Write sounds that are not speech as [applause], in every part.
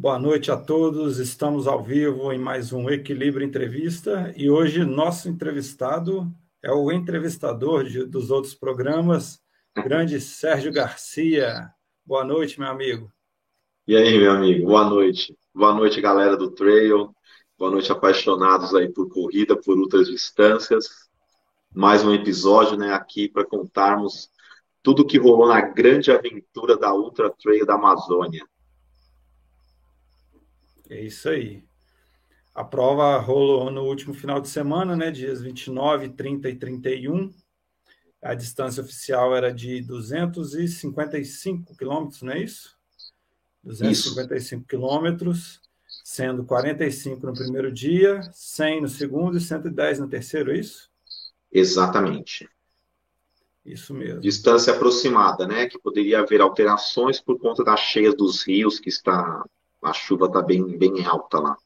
Boa noite a todos. Estamos ao vivo em mais um Equilíbrio Entrevista e hoje nosso entrevistado é o entrevistador de, dos outros programas, grande Sérgio Garcia. Boa noite, meu amigo. E aí, meu amigo? Boa noite. Boa noite, galera do Trail. Boa noite, apaixonados aí por corrida, por outras distâncias. Mais um episódio, né, aqui para contarmos tudo o que rolou na grande aventura da Ultra Trail da Amazônia. É isso aí. A prova rolou no último final de semana, né, dias 29, 30 e 31. A distância oficial era de 255 quilômetros, não é isso? 255 quilômetros, sendo 45 no primeiro dia, 100 no segundo e 110 no terceiro, é isso? Exatamente. Isso mesmo. Distância aproximada, né? Que poderia haver alterações por conta das cheias dos rios, que está a chuva está bem, bem alta lá.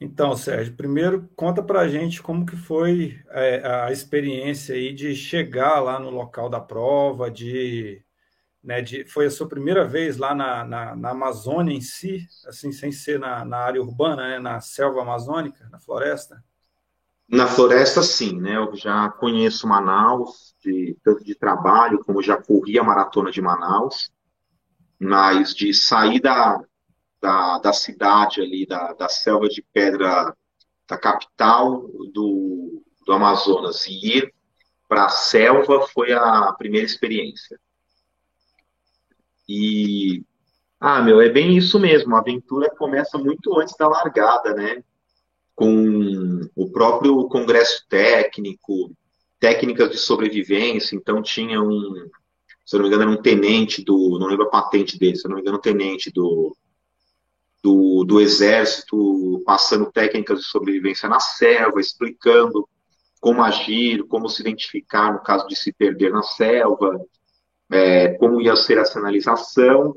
Então, Sérgio, primeiro conta para a gente como que foi é, a experiência aí de chegar lá no local da prova, de, né, de foi a sua primeira vez lá na, na, na Amazônia em si, assim, sem ser na, na área urbana, né, na selva amazônica, na floresta? Na floresta, sim, né? Eu já conheço Manaus, de, tanto de trabalho, como já corri a maratona de Manaus mas de sair da, da, da cidade ali, da, da selva de pedra da capital do, do Amazonas e ir para a selva foi a primeira experiência. E, ah, meu, é bem isso mesmo, a aventura começa muito antes da largada, né? Com o próprio congresso técnico, técnicas de sobrevivência, então tinha um, se não me engano, era um tenente do, não lembro a patente dele, se não me engano, um tenente do, do, do exército, passando técnicas de sobrevivência na selva, explicando como agir, como se identificar no caso de se perder na selva, é, como ia ser a sinalização.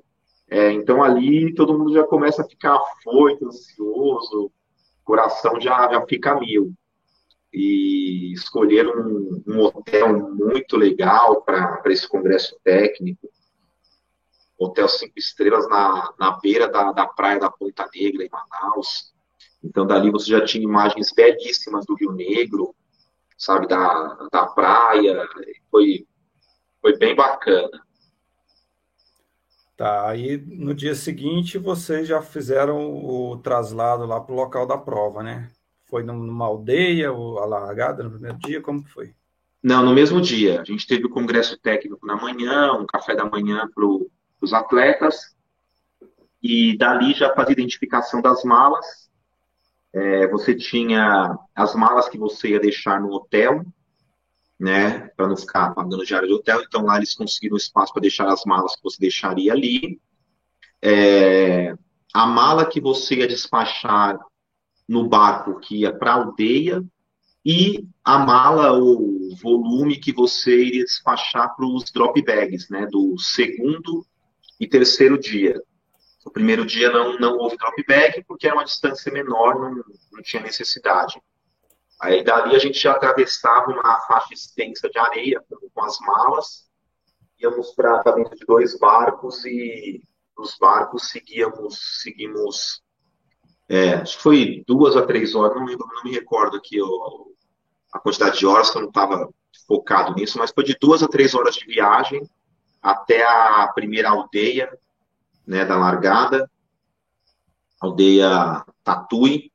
É, então ali todo mundo já começa a ficar afoito, ansioso, coração já, já fica mil e escolheram um, um hotel muito legal para esse congresso técnico. Hotel cinco estrelas na, na beira da, da praia da Ponta Negra, em Manaus. Então, dali você já tinha imagens belíssimas do Rio Negro, sabe, da, da praia. Foi, foi bem bacana. Tá, aí no dia seguinte vocês já fizeram o traslado lá para o local da prova, né? Foi numa aldeia ou alargada no primeiro dia? Como foi? Não, no mesmo dia. A gente teve o congresso técnico na manhã, um café da manhã para os atletas, e dali já fazia identificação das malas. É, você tinha as malas que você ia deixar no hotel, né, para não ficar pagando diário de hotel. Então lá eles conseguiram espaço para deixar as malas que você deixaria ali. É, a mala que você ia despachar no barco que ia para a aldeia e a mala ou volume que você iria despachar para os drop bags, né, do segundo e terceiro dia. O primeiro dia não, não houve drop bag porque era uma distância menor, não, não tinha necessidade. Aí dali a gente já atravessava uma faixa extensa de areia com, com as malas, íamos para dentro de dois barcos e dos barcos seguíamos, seguimos é, acho que foi duas a três horas, não, lembro, não me recordo aqui a quantidade de horas que eu não estava focado nisso, mas foi de duas a três horas de viagem até a primeira aldeia né, da largada, aldeia Tatui,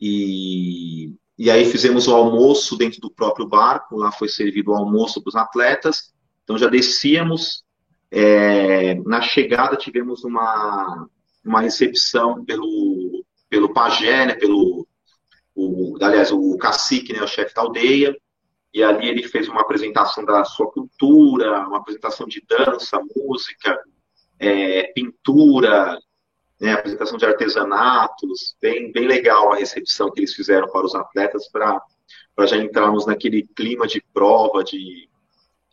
e, e aí fizemos o almoço dentro do próprio barco, lá foi servido o almoço para os atletas, então já descíamos, é, na chegada tivemos uma, uma recepção pelo, pelo pajé, né, pelo, o, aliás, o cacique, né, o chefe da aldeia, e ali ele fez uma apresentação da sua cultura, uma apresentação de dança, música, é, pintura, né, apresentação de artesanatos, bem, bem legal a recepção que eles fizeram para os atletas para já entrarmos naquele clima de prova, de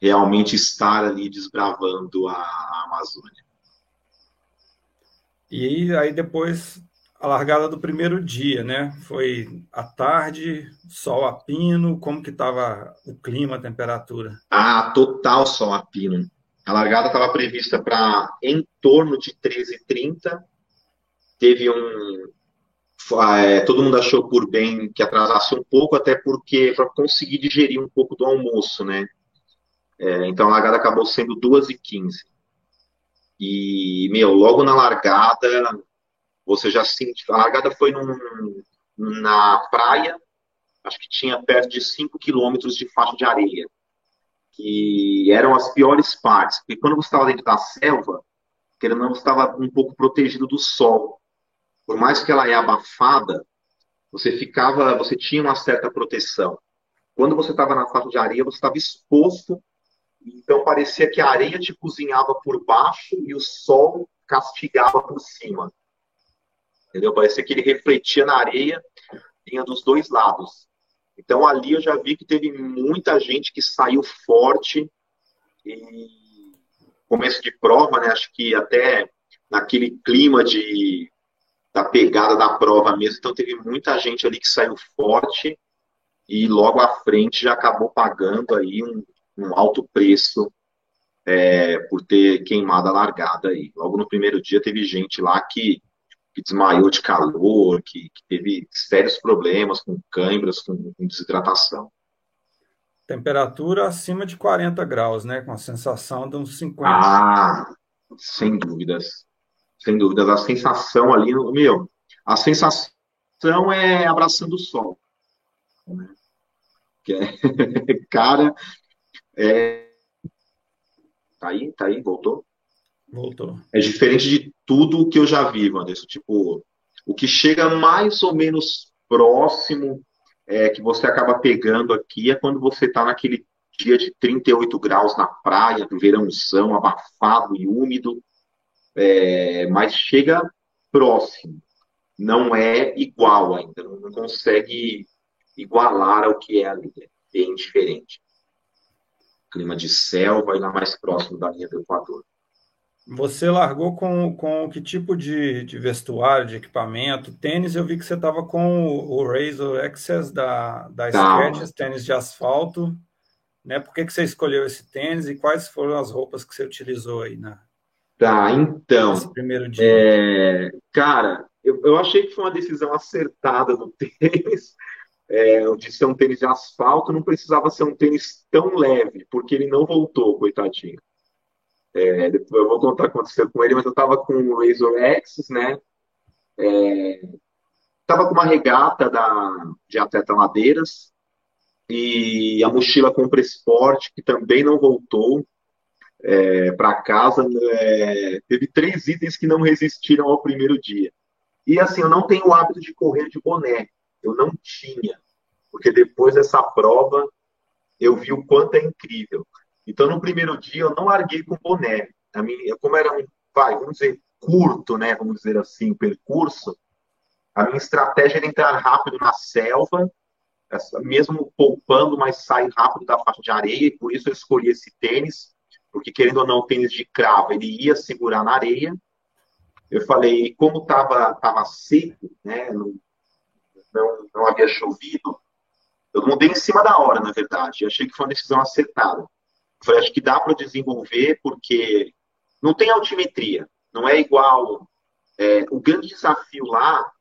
realmente estar ali desbravando a, a Amazônia. E aí depois a largada do primeiro dia, né? Foi à tarde, sol a pino, como que estava o clima, a temperatura? Ah, total sol a pino. A largada estava prevista para em torno de 13h30. Teve um. É, todo mundo achou por bem que atrasasse um pouco, até porque para conseguir digerir um pouco do almoço, né? É, então a largada acabou sendo 2h15. E, meu, logo na largada, você já sentiu. A largada foi num, na praia, acho que tinha perto de 5 quilômetros de faixa de areia, que eram as piores partes, porque quando você estava dentro da selva, querendo não, você estava um pouco protegido do sol. Por mais que ela é abafada, você ficava, você tinha uma certa proteção. Quando você estava na faixa de areia, você estava exposto, então parecia que a areia te cozinhava por baixo e o sol castigava por cima. Entendeu? Parecia que ele refletia na areia, vinha dos dois lados. Então ali eu já vi que teve muita gente que saiu forte e começo de prova, né? Acho que até naquele clima de da pegada da prova mesmo, então teve muita gente ali que saiu forte e logo à frente já acabou pagando aí um, um alto preço é, por ter queimado a largada aí. Logo no primeiro dia teve gente lá que que desmaiou de calor, que, que teve sérios problemas com câimbras, com, com, desidratação. Temperatura acima de 40 graus, né? Com a sensação de uns 50. Ah, sem dúvidas. Sem dúvidas. A sensação ali, meu, a sensação é abraçando o sol. Né? É, [laughs] cara, é... Tá aí? Tá aí? Voltou? Voltou. É diferente de tudo que eu já vi, Anderson. Tipo, o que chega mais ou menos próximo é, que você acaba pegando aqui é quando você está naquele dia de 38 graus na praia, do verãozão, abafado e úmido. É, mas chega próximo. Não é igual ainda. Não consegue igualar ao que é ali. É bem diferente. Clima de selva e lá mais próximo da linha do Equador. Você largou com, com que tipo de, de vestuário, de equipamento? Tênis, eu vi que você estava com o, o Razor Access da, da tá. Skechers, tênis de asfalto. Né? Por que, que você escolheu esse tênis e quais foram as roupas que você utilizou aí na, Tá, então. primeiro dia. É, cara, eu, eu achei que foi uma decisão acertada do [laughs] tênis. É, de ser um tênis de asfalto, não precisava ser um tênis tão leve, porque ele não voltou, coitadinho. É, depois eu vou contar o que aconteceu com ele, mas eu estava com o Razor X, né? É, com uma regata da, de atleta Madeiras e a mochila Compra Esporte, que também não voltou é, para casa. É, teve três itens que não resistiram ao primeiro dia. E assim, eu não tenho o hábito de correr de boné. Eu não tinha. Porque depois dessa prova, eu vi o quanto é incrível. Então, no primeiro dia, eu não larguei com boné. A minha, como era um, vai, vamos dizer, curto, né, vamos dizer assim, o percurso, a minha estratégia era entrar rápido na selva, mesmo poupando, mas sair rápido da faixa de areia, e por isso eu escolhi esse tênis, porque querendo ou não, o tênis de cravo, ele ia segurar na areia. Eu falei, como estava tava seco, né, não, não, não havia chovido, eu mudei em cima da hora, na verdade. Eu achei que foi uma decisão acertada. Falei, acho que dá para desenvolver porque não tem altimetria, não é igual. É, o grande desafio lá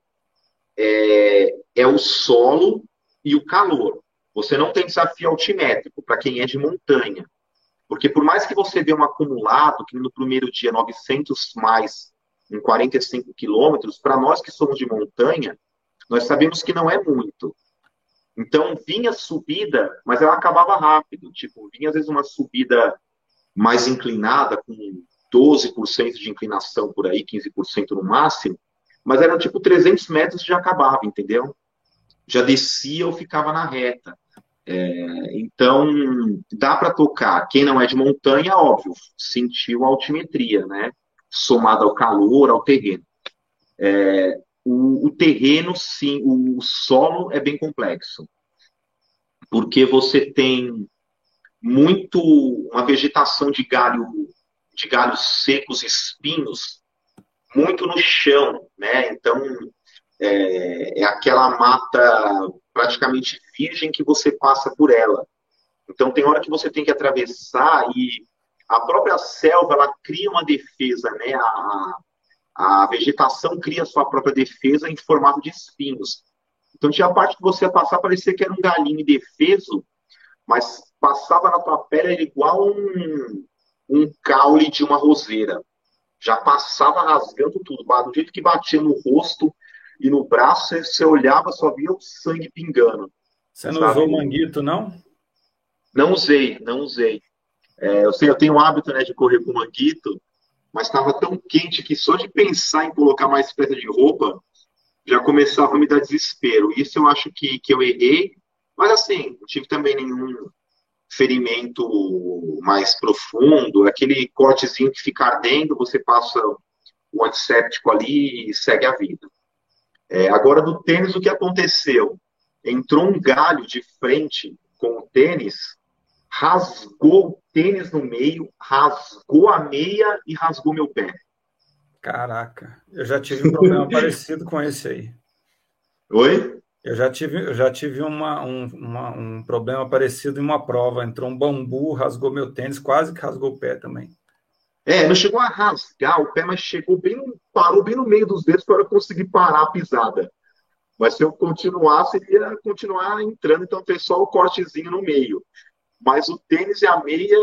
é, é o solo e o calor. Você não tem desafio altimétrico para quem é de montanha. Porque por mais que você dê um acumulado, que no primeiro dia 900 mais em 45 quilômetros, para nós que somos de montanha, nós sabemos que não é muito. Então, vinha subida, mas ela acabava rápido. Tipo, vinha às vezes uma subida mais inclinada, com 12% de inclinação por aí, 15% no máximo, mas eram tipo 300 metros e já acabava, entendeu? Já descia ou ficava na reta. É, então, dá para tocar. Quem não é de montanha, óbvio, sentiu a altimetria, né? Somada ao calor, ao terreno. É, o, o terreno, sim, o, o solo é bem complexo, porque você tem muito uma vegetação de galho de galhos secos, espinhos, muito no chão, né? Então é, é, aquela mata praticamente virgem que você passa por ela. Então tem hora que você tem que atravessar e a própria selva, ela cria uma defesa, né? A, a vegetação cria sua própria defesa em formato de espinhos. Então tinha a parte que você ia passar, parecia que era um galinho indefeso, mas passava na tua pele era igual um, um caule de uma roseira. Já passava rasgando tudo, do jeito que batia no rosto e no braço, você, olhava, só via o sangue pingando. Você não sabe? usou manguito, não? Não usei, não usei. É, eu sei, eu tenho o hábito né, de correr com manguito, mas estava tão quente que só de pensar em colocar mais peça de roupa já começava a me dar desespero. Isso eu acho que, que eu errei, mas assim, não tive também nenhum ferimento mais profundo, aquele cortezinho que fica ardendo, você passa o antisséptico ali e segue a vida. É, agora, do tênis, o que aconteceu? Entrou um galho de frente com o tênis, rasgou o tênis no meio, rasgou a meia e rasgou meu pé. Caraca, eu já tive um problema [laughs] parecido com esse aí. Oi? Eu já tive, eu já tive uma, um, uma, um problema parecido em uma prova. Entrou um bambu, rasgou meu tênis, quase que rasgou o pé também. É, não chegou a rasgar o pé, mas chegou bem, parou bem no meio dos dedos para eu conseguir parar a pisada. Mas se eu continuasse, ia continuar entrando, então fez só o cortezinho no meio. Mas o tênis e a meia,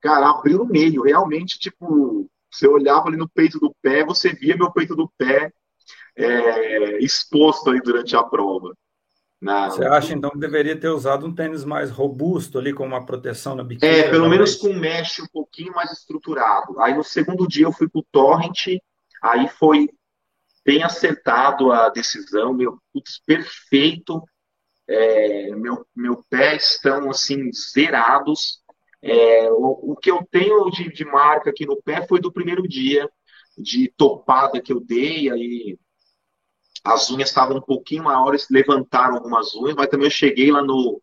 cara, abriu no meio. Realmente, tipo, você olhava ali no peito do pé, você via meu peito do pé é, exposto ali durante a prova. Na... Você acha então que deveria ter usado um tênis mais robusto ali, com uma proteção na biquíni? É, pelo menos com mesh um pouquinho mais estruturado. Aí no segundo dia eu fui pro Torrent, aí foi bem acertado a decisão, meu putz, perfeito. É, meu, meu pé estão assim zerados. É, o, o, que eu tenho de, de, marca aqui no pé foi do primeiro dia, de topada que eu dei, aí as unhas estavam um pouquinho maiores, levantaram algumas unhas, mas também eu cheguei lá no,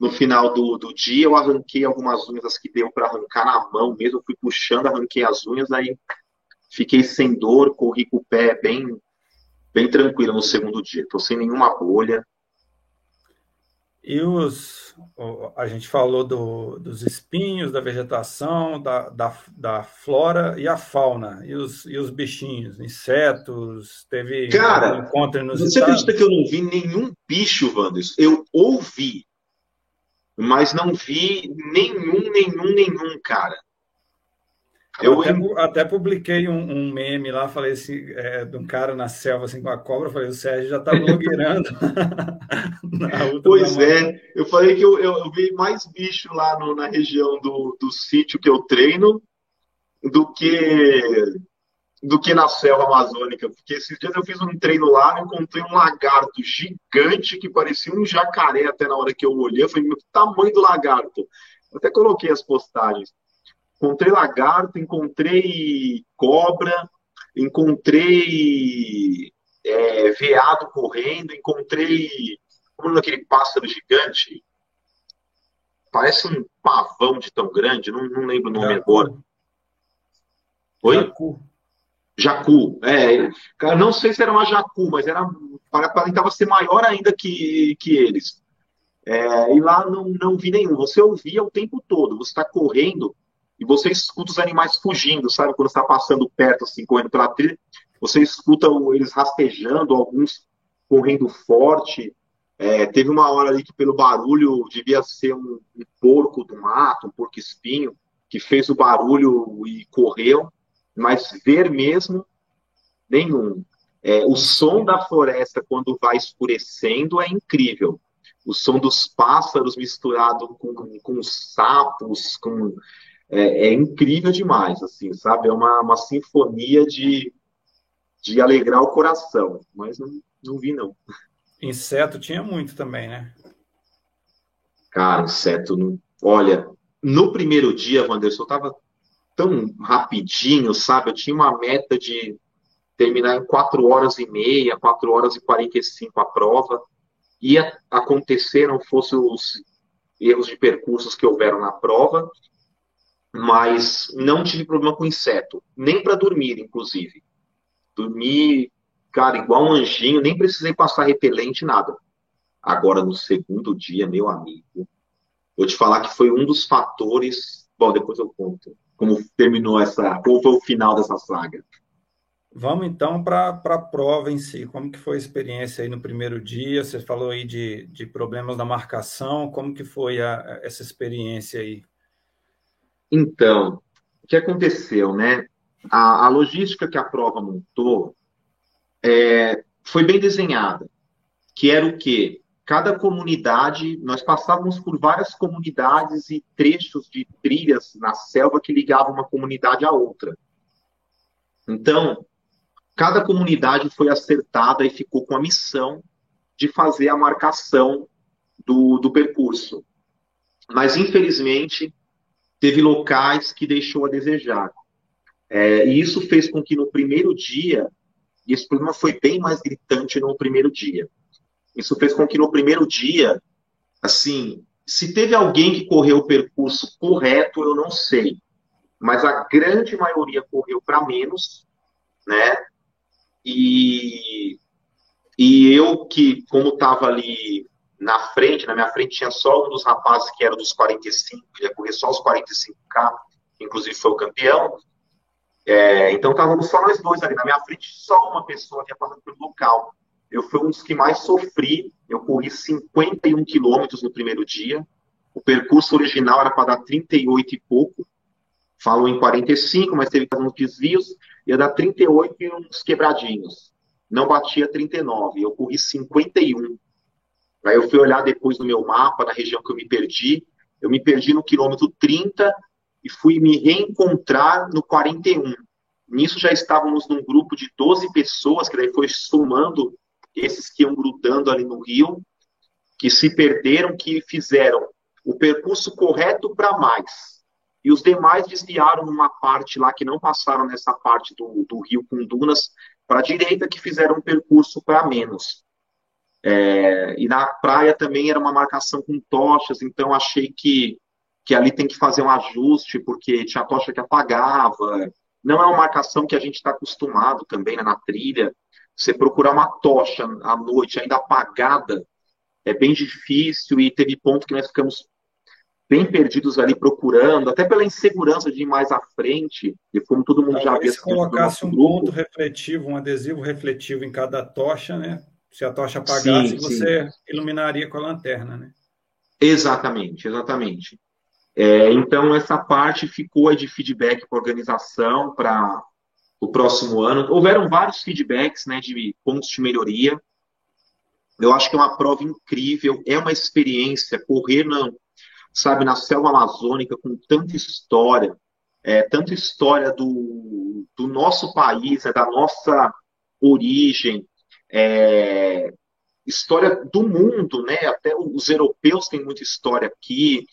no final do, do dia, eu arranquei algumas unhas, as que deu para arrancar na mão mesmo, fui puxando, arranquei as unhas, aí fiquei sem dor, corri com o pé bem, bem tranquilo no segundo dia, estou sem nenhuma bolha, e os, a gente falou do, dos espinhos, da vegetação, da, da, da, flora e a fauna. E os, e os bichinhos, insetos, teve Cara, um encontro inusitado. Você acredita que eu não vi nenhum bicho, Wanderson? Eu ouvi, mas não vi nenhum, nenhum, nenhum, cara. Eu até, até publiquei um, um, meme lá, falei assim, é, de um cara na selva assim com a cobra, falei, o Sérgio já tá [laughs] blogueirando. [laughs] pois é, eu falei que eu, eu, eu, vi mais bicho lá no, na região do, do sítio que eu treino do que do que na selva amazônica, porque esses dias eu fiz um treino lá, eu encontrei um lagarto gigante que parecia um jacaré até na hora que eu olhei, eu falei, meu, tamanho do lagarto. Eu até coloquei as postagens. Encontrei lagarto, encontrei cobra, encontrei é, veado correndo, encontrei como aquele pássaro gigante. Parece um pavão de tão grande, não, não lembro o nome Jacu. agora. Oi? Jacu. Jacu, é. Cara, não sei se era uma jacu, mas era aparentava ser maior ainda que, que eles. É, e lá não, não vi nenhum. Você ouvia o tempo todo. Você está correndo, e você escuta os animais fugindo, sabe? Quando está passando perto, assim, correndo pela trilha, você escuta eles rastejando, alguns correndo forte. É, teve uma hora ali que, pelo barulho, devia ser um, um porco do mato, um porco espinho, que fez o barulho e correu, mas ver mesmo, nenhum. É, o som da floresta, quando vai escurecendo, é incrível. O som dos pássaros misturado com, com sapos, com é, é, incrível demais, assim, sabe? É uma, uma sinfonia de, de alegrar o coração, mas não, não vi, não. Inseto tinha muito também, né? Cara, inseto, não... olha, no primeiro dia, Wanderson, eu tava tão rapidinho, sabe? Eu tinha uma meta de terminar em 4 horas e meia, 4 horas e 45 a prova. Ia acontecer, não fosse os erros de percursos que houveram na prova, mas não tive problema com inseto, nem para dormir, inclusive. Dormi, cara, igual um anjinho, nem precisei passar repelente, nada. Agora, no segundo dia, meu amigo, vou te falar que foi um dos fatores. Bom, depois eu conto como terminou essa, como foi o final dessa saga. Vamos então para a prova em si. Como que foi a experiência aí no primeiro dia? Você falou aí de, de problemas da marcação. Como que foi a, essa experiência aí? Então, o que aconteceu, né? A, a logística que a prova montou é, foi bem desenhada, que era o quê? Cada comunidade, nós passávamos por várias comunidades e trechos de trilhas na selva que ligavam uma comunidade à outra. Então, cada comunidade foi acertada e ficou com a missão de fazer a marcação do, do percurso. Mas, infelizmente, teve locais que deixou a desejar. É, e isso fez com que no primeiro dia, e esse problema foi bem mais gritante no primeiro dia, isso fez com que no primeiro dia, assim, se teve alguém que correu o percurso correto, eu não sei, mas a grande maioria correu para menos, né? E, e eu que, como estava ali na frente, na minha frente tinha só um dos rapazes que era dos 45, que ia correr só os 45K, inclusive foi o campeão. É, então estávamos só nós dois ali. Na minha frente, só uma pessoa havia passado pelo local. Eu fui um dos que mais sofri. Eu corri 51 quilômetros no primeiro dia. O percurso original era para dar 38 e pouco. Falou em 45, mas teve alguns desvios ia dar 38 e uns quebradinhos. Não batia 39, eu corri 51. Aí eu fui olhar depois no meu mapa, na região que eu me perdi, eu me perdi no quilômetro 30 e fui me reencontrar no 41. Nisso já estávamos num grupo de 12 pessoas, que daí foi somando esses que iam grudando ali no rio, que se perderam, que fizeram o percurso correto para mais e os demais desviaram numa parte lá que não passaram nessa parte do, do rio com dunas para a direita, que fizeram um percurso para menos. É, e na praia também era uma marcação com tochas, então achei que, que ali tem que fazer um ajuste, porque tinha tocha que apagava. Não é uma marcação que a gente está acostumado também né, na trilha. Você procurar uma tocha à noite ainda apagada é bem difícil e teve ponto que nós ficamos bem perdidos ali procurando, até pela insegurança de ir mais à frente, e como todo mundo Talvez já havia se colocasse um grupo. ponto refletivo, um adesivo refletivo em cada tocha, né? Se a tocha apagasse, sim, você sim. iluminaria com a lanterna, né? Exatamente, exatamente. É, então, essa parte ficou de feedback para organização para o próximo ano. Houveram vários feedbacks né, de pontos de melhoria. Eu acho que é uma prova incrível, é uma experiência. Correr não, sabe, na selva amazônica, com tanta história, é, tanta história do, do nosso país, é, da nossa origem, é, história do mundo, né? Até os europeus têm muita história aqui,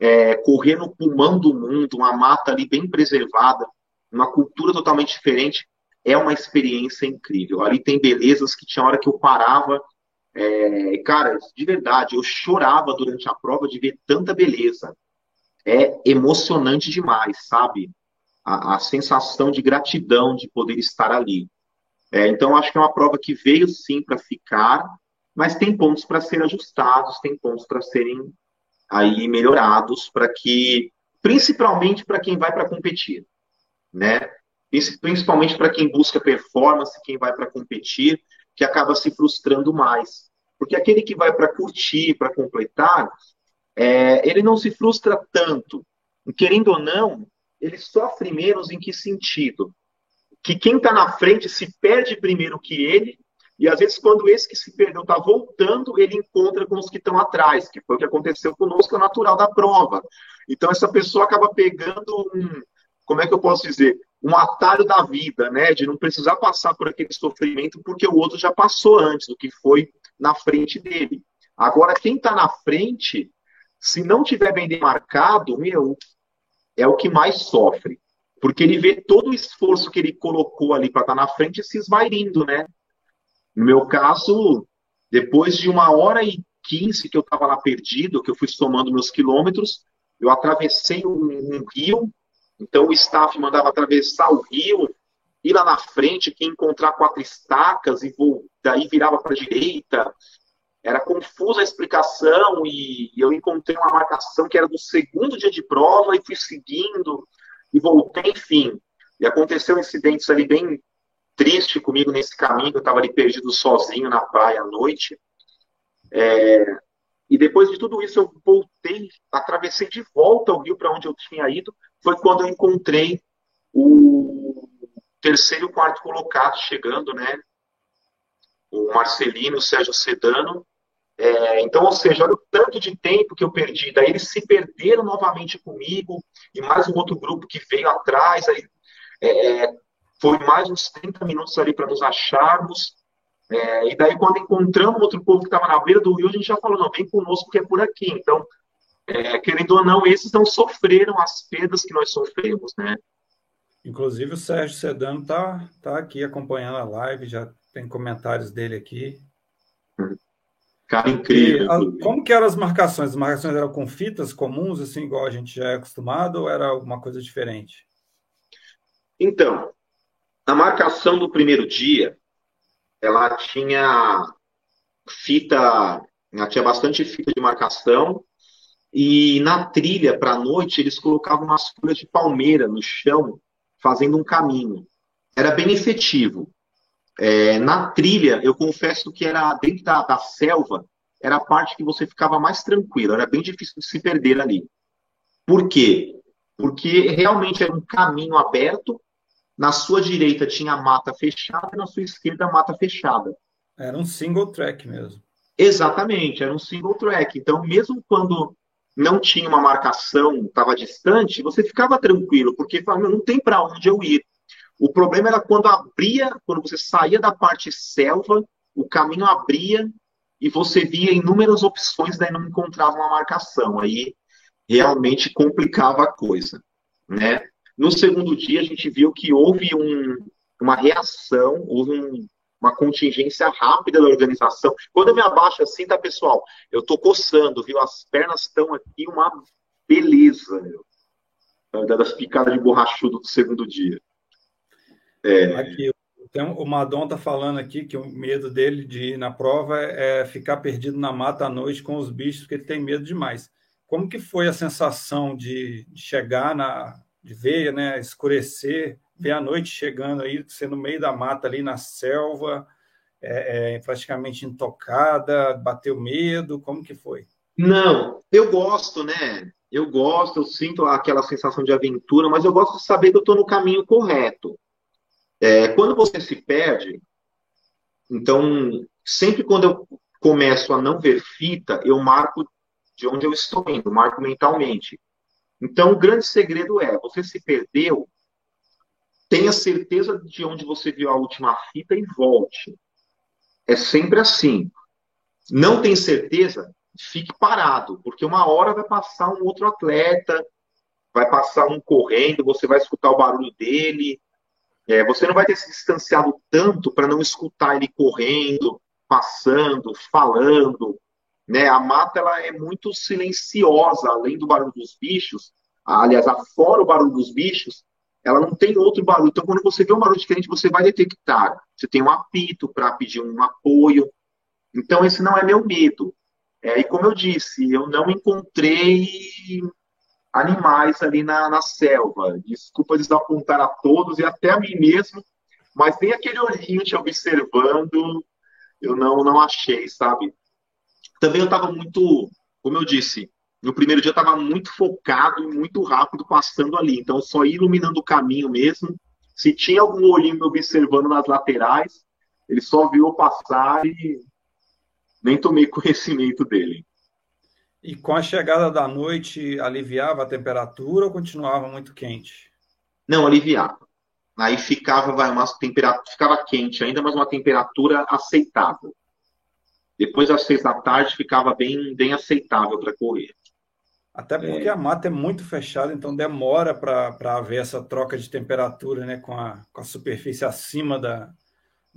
é, correr no pulmão do mundo, uma mata ali bem preservada, uma cultura totalmente diferente, é uma experiência incrível. Ali tem belezas que tinha hora que eu parava é, cara, de verdade, eu chorava durante a prova de ver tanta beleza. É emocionante demais, sabe? A, a sensação de gratidão de poder estar ali. É, então, acho que é uma prova que veio sim para ficar, mas tem pontos para serem ajustados, tem pontos para serem aí melhorados, para que, principalmente para quem vai para competir, né? Principalmente para quem busca performance, quem vai para competir, que acaba se frustrando mais. Porque aquele que vai para curtir, para completar, é, ele não se frustra tanto. Querendo ou não, ele sofre menos em que sentido? Que quem está na frente se perde primeiro que ele, e às vezes, quando esse que se perdeu está voltando, ele encontra com os que estão atrás, que foi o que aconteceu conosco, é natural da prova. Então, essa pessoa acaba pegando um, como é que eu posso dizer? Um atalho da vida, né? De não precisar passar por aquele sofrimento, porque o outro já passou antes, do que foi na frente dele. Agora, quem está na frente, se não tiver bem demarcado, meu, é o que mais sofre. Porque ele vê todo o esforço que ele colocou ali para estar tá na frente se esvairindo, né? No meu caso, depois de uma hora e quinze que eu estava lá perdido, que eu fui somando meus quilômetros, eu atravessei um, um rio, então o staff mandava atravessar o rio, ir lá na frente, que encontrar quatro estacas e vou, daí virava para a direita. era confusa a explicação e eu encontrei uma marcação que era do segundo dia de prova e fui seguindo e voltei, enfim. E aconteceu incidentes ali bem triste comigo nesse caminho, eu estava ali perdido sozinho na praia à noite. É, e depois de tudo isso, eu voltei, atravessei de volta o rio para onde eu tinha ido. Foi quando eu encontrei o terceiro e quarto colocado chegando, né? O Marcelino, o Sérgio Sedano. É, então, ou seja, olha o tanto de tempo que eu perdi. Daí eles se perderam novamente comigo, e mais um outro grupo que veio atrás. Aí, é, foi mais uns 30 minutos ali para nos acharmos. É, e daí, quando encontramos outro povo que estava na beira do rio, a gente já falou: não, vem conosco que é por aqui. Então, é, querendo ou não, esses não sofreram as perdas que nós sofremos, né? Inclusive, o Sérgio Sedano está tá aqui acompanhando a live, já tem comentários dele aqui. Cara, incrível. E, a, como que eram as marcações? As marcações eram com fitas comuns, assim, igual a gente já é acostumado, ou era alguma coisa diferente? Então, a marcação do primeiro dia, ela tinha fita, ela tinha bastante fita de marcação, e na trilha, para a noite, eles colocavam umas folhas de palmeira no chão, fazendo um caminho. Era bem efetivo. É, na trilha, eu confesso que era dentro da, da selva, era a parte que você ficava mais tranquilo, era bem difícil de se perder ali. Por quê? Porque realmente era um caminho aberto, na sua direita tinha a mata fechada, na sua esquerda a mata fechada. Era um single track mesmo. Exatamente, era um single track. Então, mesmo quando não tinha uma marcação, estava distante, você ficava tranquilo, porque não tem para onde eu ir. O problema era quando abria, quando você saía da parte selva, o caminho abria e você via inúmeras opções, daí não encontrava uma marcação. Aí realmente complicava a coisa, né? No segundo dia, a gente viu que houve um, uma reação, houve um, uma contingência rápida da organização. Quando eu me abaixo assim, tá, pessoal? Eu tô coçando, viu? As pernas estão aqui uma beleza, meu. Das picadas de borrachudo do segundo dia. É... Aqui, então, o Madon está falando aqui que o medo dele de ir na prova é ficar perdido na mata à noite com os bichos, porque ele tem medo demais. Como que foi a sensação de, chegar na, de ver, né, escurecer, ver a noite chegando aí, você no meio da mata ali na selva, é, é, praticamente intocada, bateu medo, como que foi? Não, eu gosto, né? Eu gosto, eu sinto aquela sensação de aventura, mas eu gosto de saber que eu estou no caminho correto. É, quando você se perde, então, sempre quando eu começo a não ver fita, eu marco de onde eu estou indo, marco mentalmente. Então, o grande segredo é: você se perdeu, tenha certeza de onde você viu a última fita e volte. É sempre assim. Não tem certeza, fique parado, porque uma hora vai passar um outro atleta, vai passar um correndo, você vai escutar o barulho dele, é, você não vai ter se distanciado tanto para não escutar ele correndo, passando, falando. Né? A mata ela é muito silenciosa, além do barulho dos bichos. Aliás, afora o barulho dos bichos, ela não tem outro barulho. Então, quando você vê um barulho diferente, você vai detectar. Você tem um apito para pedir um apoio. Então, esse não é meu medo. É, e como eu disse, eu não encontrei animais ali na, na selva. Desculpa desapontar a todos e até a mim mesmo, mas nem aquele olhinho te observando eu não, não achei, sabe? Também eu estava muito, como eu disse, no primeiro dia eu estava muito focado e muito rápido passando ali, então só iluminando o caminho mesmo. Se tinha algum olhinho me observando nas laterais, ele só viu eu passar e nem tomei [laughs] conhecimento dele. E com a chegada da noite, aliviava a temperatura ou continuava muito quente? Não, aliviava. Aí ficava, vai, uma temperatura, ficava quente ainda, mas uma temperatura aceitável. Depois das seis da tarde ficava bem, bem aceitável para correr. Até porque é. a mata é muito fechada, então demora para haver essa troca de temperatura, né, com a, com a superfície acima da,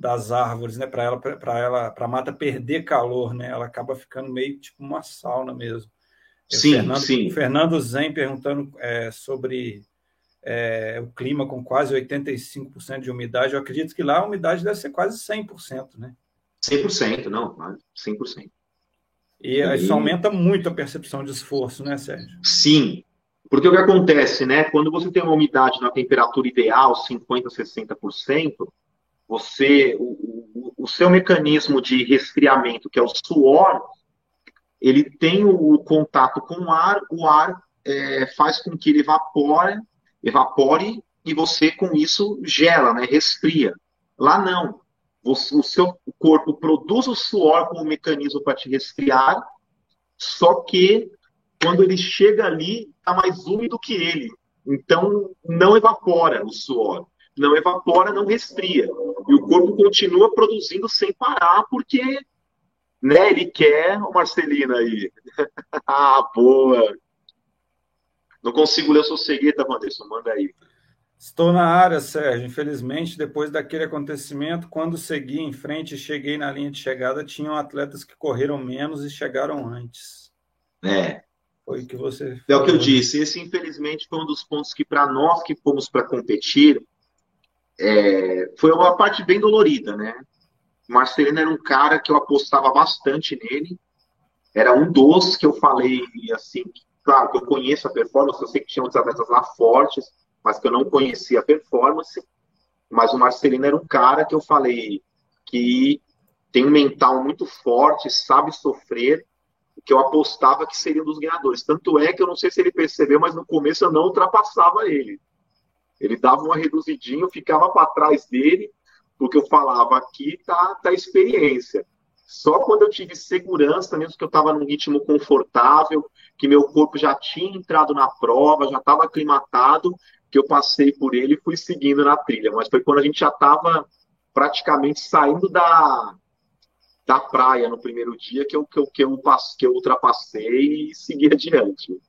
das árvores, né, para ela para ela para a mata perder calor, né? Ela acaba ficando meio tipo uma sauna mesmo. Sim, Fernando, sim. Fernando Zen perguntando é, sobre é, o clima com quase 85% de umidade. Eu acredito que lá a umidade deve ser quase 100%, né? 100%, não, 100%. E isso aumenta muito a percepção de esforço, né, Sérgio? Sim, porque o que acontece, né? Quando você tem uma umidade na temperatura ideal, 50%, 60%, você, o, o, o seu mecanismo de resfriamento, que é o suor, ele tem o, contato com o ar, o ar é, faz com que ele evapore, evapore e você com isso gela, né? Resfria. Lá não o seu corpo produz o suor como mecanismo para te resfriar, só que quando ele chega ali, está mais úmido que ele. Então, não evapora o suor. Não evapora, não resfria. E o corpo continua produzindo sem parar, porque né, ele quer o Marcelina aí. [laughs] ah, boa! Não consigo ler o seu segredo, Wanderson. Manda aí. Estou na área, Sérgio. Infelizmente, depois daquele acontecimento, quando segui em frente e cheguei na linha de chegada, tinham atletas que correram menos e chegaram antes. É. Foi o que você. Falou. É o que eu disse. Esse, infelizmente, foi um dos pontos que, para nós que fomos para competir, é, foi uma parte bem dolorida, né? Marcelino era um cara que eu apostava bastante nele. Era um dos que eu falei, assim, claro que eu conheço a performance, eu sei que tinha outros atletas lá fortes mas que eu não conhecia a performance. Mas o Marcelino era um cara que eu falei que tem um mental muito forte, sabe sofrer, que eu apostava que seria um dos ganhadores. Tanto é que eu não sei se ele percebeu, mas no começo eu não ultrapassava ele. Ele dava uma reduzidinha, eu ficava para trás dele, porque eu falava aqui tá, tá experiência. Só quando eu tive segurança, mesmo que eu estava num ritmo confortável, que meu corpo já tinha entrado na prova, já estava aclimatado, que eu passei por ele e fui seguindo na trilha. Mas foi quando a gente já estava praticamente saindo da, da praia no primeiro dia que eu, que eu, que eu, que eu ultrapassei e segui [laughs] adiante.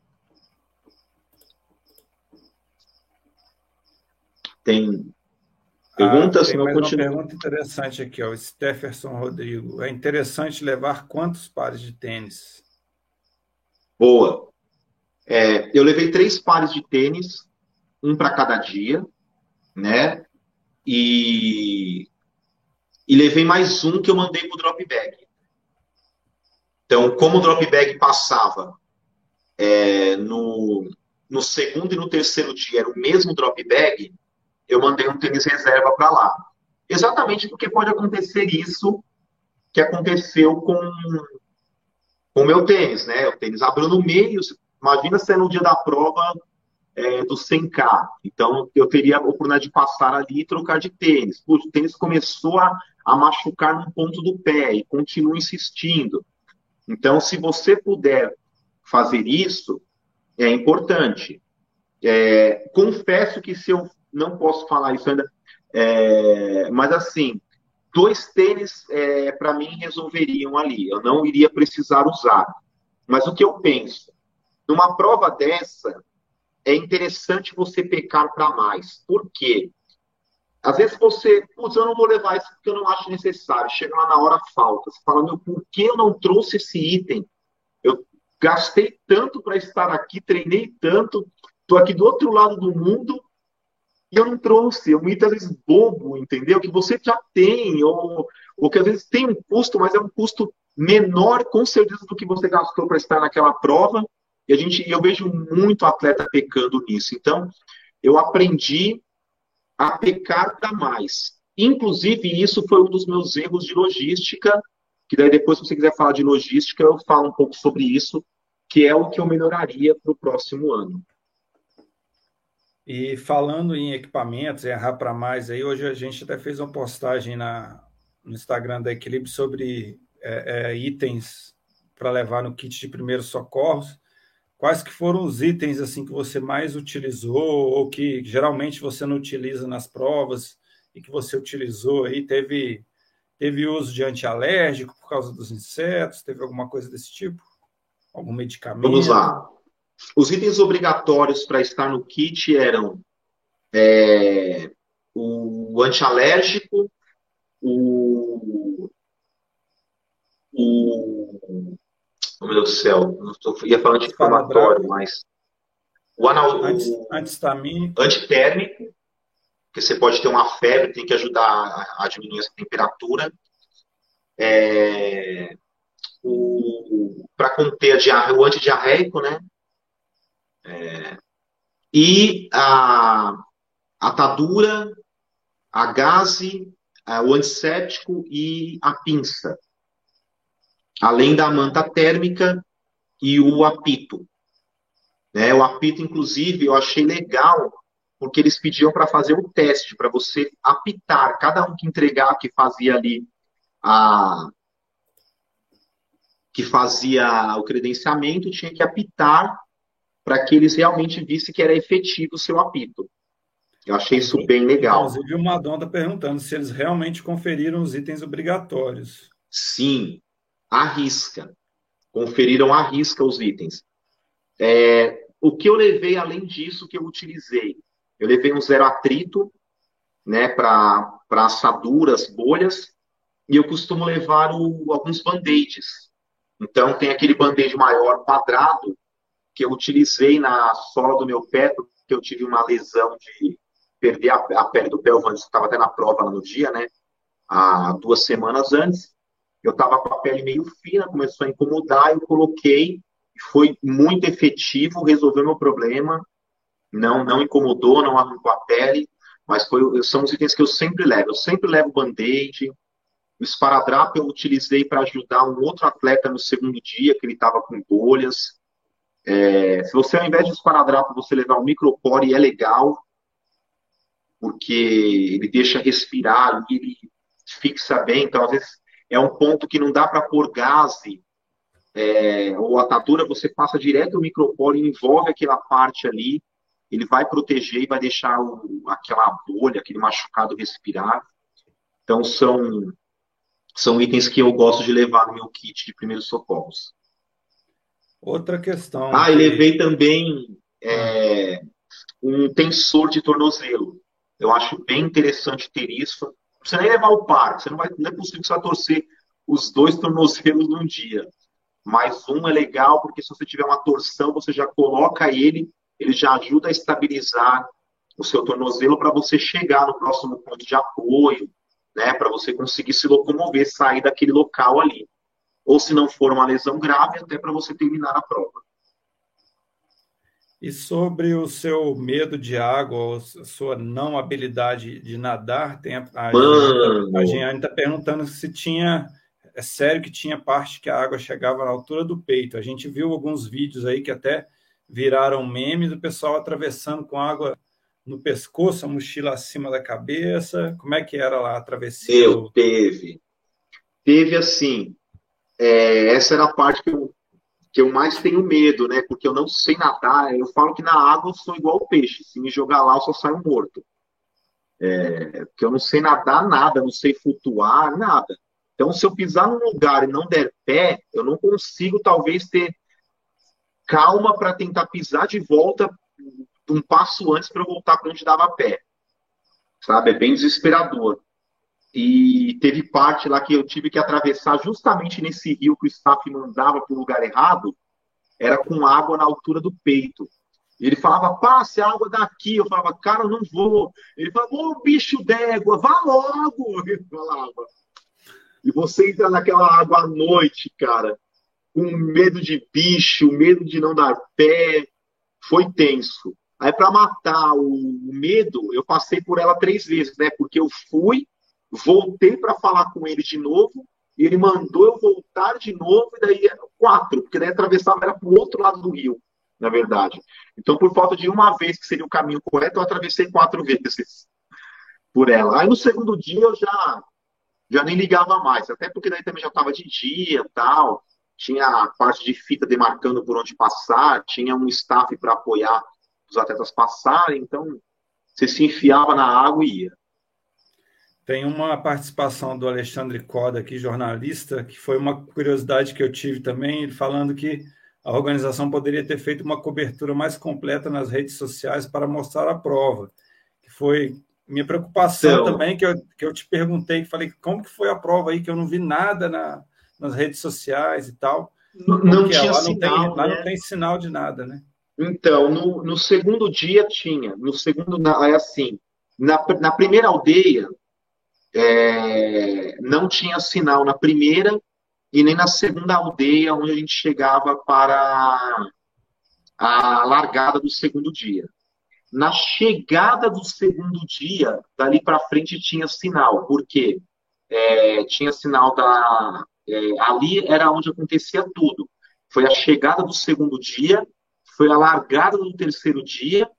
Tem perguntas? Ah, tem mais uma pergunta interessante aqui, ó. O Stefferson Rodrigo. É interessante levar quantos pares de tênis? Boa. É, eu levei três pares de tênis um para cada dia, né? E, e levei mais um que eu mandei para o drop bag. Então, como o drop bag passava é, no, no segundo e no terceiro dia, era o mesmo drop bag, eu mandei um tênis reserva para lá. Exatamente porque pode acontecer isso que aconteceu com o meu tênis, né? O tênis abriu no meio. Imagina se é no dia da prova é, do 100K. Então, eu teria a oportunidade de passar ali e trocar de tênis. Puxa, o tênis começou a, a machucar num ponto do pé e continua insistindo. Então, se você puder fazer isso, é importante. É, confesso que se eu não posso falar isso ainda, é, mas assim, dois tênis é, para mim resolveriam ali. Eu não iria precisar usar. Mas o que eu penso? Numa prova dessa, é interessante você pecar para mais. Por quê? Às vezes você, putz, eu não vou levar isso porque eu não acho necessário. Chega lá na hora, falta. Você fala, meu, por que eu não trouxe esse item? Eu gastei tanto para estar aqui, treinei tanto, estou aqui do outro lado do mundo e eu não trouxe. Eu muitas vezes bobo, entendeu? Que você já tem, ou, ou que às vezes tem um custo, mas é um custo menor, com certeza, do que você gastou para estar naquela prova e a gente, eu vejo muito atleta pecando nisso. Então, eu aprendi a pecar para mais. Inclusive, isso foi um dos meus erros de logística, que daí depois, se você quiser falar de logística, eu falo um pouco sobre isso, que é o que eu melhoraria para o próximo ano. E falando em equipamentos, errar para mais, aí hoje a gente até fez uma postagem na, no Instagram da Equilíbrio sobre é, é, itens para levar no kit de primeiros socorros. Quais que foram os itens assim que você mais utilizou ou que geralmente você não utiliza nas provas e que você utilizou aí? Teve teve uso de antialérgico por causa dos insetos? Teve alguma coisa desse tipo? Algum medicamento? Vamos lá. Os itens obrigatórios para estar no kit eram é, o antialérgico, o, o Oh, meu Deus do céu, eu ia falando de inflamatório, mas. O anal... Antistamínico. Antitérmico, que você pode ter uma febre, tem que ajudar a, diminuir essa temperatura. É... Para conter a diarreia, o antidiarreico, né? É, e a atadura, a gaze, o antisséptico e a pinça. Além da manta térmica e o apito. Né? O apito, inclusive, eu achei legal, porque eles pediam para fazer o teste, para você apitar. Cada um que entregar, que fazia ali a, que fazia o credenciamento tinha que apitar para que eles realmente vissem que era efetivo o seu apito. Eu achei isso bem legal. Inclusive, o Madonna está perguntando se eles realmente conferiram os itens obrigatórios. Sim, à risca. Conferiram à risca os itens. É, o que eu levei além disso que eu utilizei? Eu levei um zero atrito né, para assaduras, bolhas, e eu costumo levar o, alguns band-aids. Então, tem aquele band-aid maior quadrado que eu utilizei na sola do meu pé, porque eu tive uma lesão de perder a, a pele do pé, eu estava até na prova lá no dia, né? Há duas semanas antes. Eu estava com a pele meio fina, começou a incomodar, eu coloquei, foi muito efetivo, resolveu meu problema, não, não incomodou, não arrancou a pele, mas foi, são os itens que eu sempre levo. Eu sempre levo band-aid, o esparadrapo eu utilizei para ajudar um outro atleta no segundo dia, que ele estava com bolhas. É, se você, ao invés de esparadrapo, você levar o micropore, é legal, porque ele deixa respirar, ele fixa bem. Então, às vezes, é um ponto que não dá para pôr gase é, ou atadura, você passa direto o micropore, envolve aquela parte ali, ele vai proteger e vai deixar o, aquela bolha, aquele machucado respirar. Então, são são itens que eu gosto de levar no meu kit de primeiros socorros. Outra questão. Ah, e levei também é, um tensor de tornozelo. Eu acho bem interessante ter isso. Precisa nem levar o par, você não, vai, não é possível você torcer os dois tornozelos num dia. Mas um é legal, porque se você tiver uma torção, você já coloca ele, ele já ajuda a estabilizar o seu tornozelo para você chegar no próximo ponto de apoio, né, para você conseguir se locomover, sair daquele local ali. Ou se não for uma lesão grave, até para você terminar a prova. E sobre o seu medo de água, a sua não habilidade de nadar, tem a, a Giane está perguntando se tinha. É sério que tinha parte que a água chegava na altura do peito. A gente viu alguns vídeos aí que até viraram memes do pessoal atravessando com água no pescoço, a mochila acima da cabeça? Como é que era lá a travessia? Eu teve. Teve assim. É, essa era a parte que eu, que eu mais tenho medo, né? Porque eu não sei nadar. Eu falo que na água eu sou igual peixe. Se me jogar lá, eu só saio morto. É, porque eu não sei nadar nada, não sei flutuar, nada. Então, se eu pisar num lugar e não der pé, eu não consigo, talvez, ter calma para tentar pisar de volta um passo antes para voltar para onde dava pé. Sabe? É bem desesperador. E teve parte lá que eu tive que atravessar justamente nesse rio que o staff mandava para o lugar errado, era com água na altura do peito. Ele falava, passe a água daqui. Eu falava, cara, eu não vou. Ele falava, ô bicho d'égua, vá logo. [laughs] Ele falava. E você entra naquela água à noite, cara, com medo de bicho, medo de não dar pé. Foi tenso. Aí, para matar o medo, eu passei por ela três vezes, né? Porque eu fui, voltei para falar com ele de novo, e ele mandou eu voltar de novo, e daí quatro, porque daí atravessava era para o outro lado do rio, na verdade. Então, por falta de uma vez, que seria o caminho correto, eu atravessei quatro vezes [laughs] por ela. Aí no segundo dia eu já, já nem ligava mais, até porque daí também já estava de dia tal, tinha a parte de fita demarcando por onde passar, tinha um staff para apoiar os atletas passarem, então você se enfiava na água e ia. Tem uma participação do Alexandre Coda aqui, jornalista, que foi uma curiosidade que eu tive também, ele falando que a organização poderia ter feito uma cobertura mais completa nas redes sociais para mostrar a prova. Que foi minha preocupação então, também, que eu, que eu te perguntei, falei, como que foi a prova aí, que eu não vi nada na, nas redes sociais e tal. Não, não tinha lá sinal, não tem, né? lá não tem sinal de nada, né? Então, no, no segundo dia tinha. No segundo, é assim. Na, na primeira aldeia, é, não tinha sinal na primeira e nem na segunda aldeia, onde a gente chegava para a largada do segundo dia. Na chegada do segundo dia, dali para frente tinha sinal, porque é, tinha sinal da. É, ali era onde acontecia tudo. Foi a chegada do segundo dia, foi a largada do terceiro dia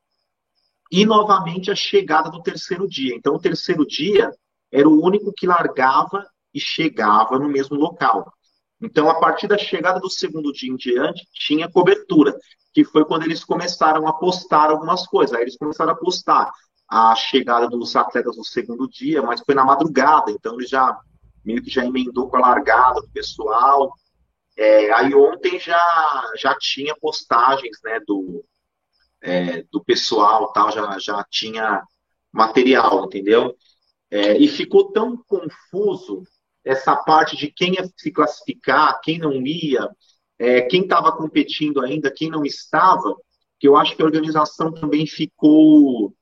e novamente a chegada do terceiro dia. Então, o terceiro dia era o único que largava e chegava no mesmo local. Então, a partir da chegada do segundo dia em diante, tinha cobertura, que foi quando eles começaram a postar algumas coisas. Aí eles começaram a postar a chegada dos atletas no segundo dia, mas foi na madrugada, então ele já meio que já emendou com a largada do pessoal. É, aí ontem já, já tinha postagens né, do, é, do pessoal, tal, já, já tinha material, entendeu? É, e ficou tão confuso essa parte de quem ia se classificar, quem não ia, é, quem estava competindo ainda, quem não estava, que eu acho que a organização também ficou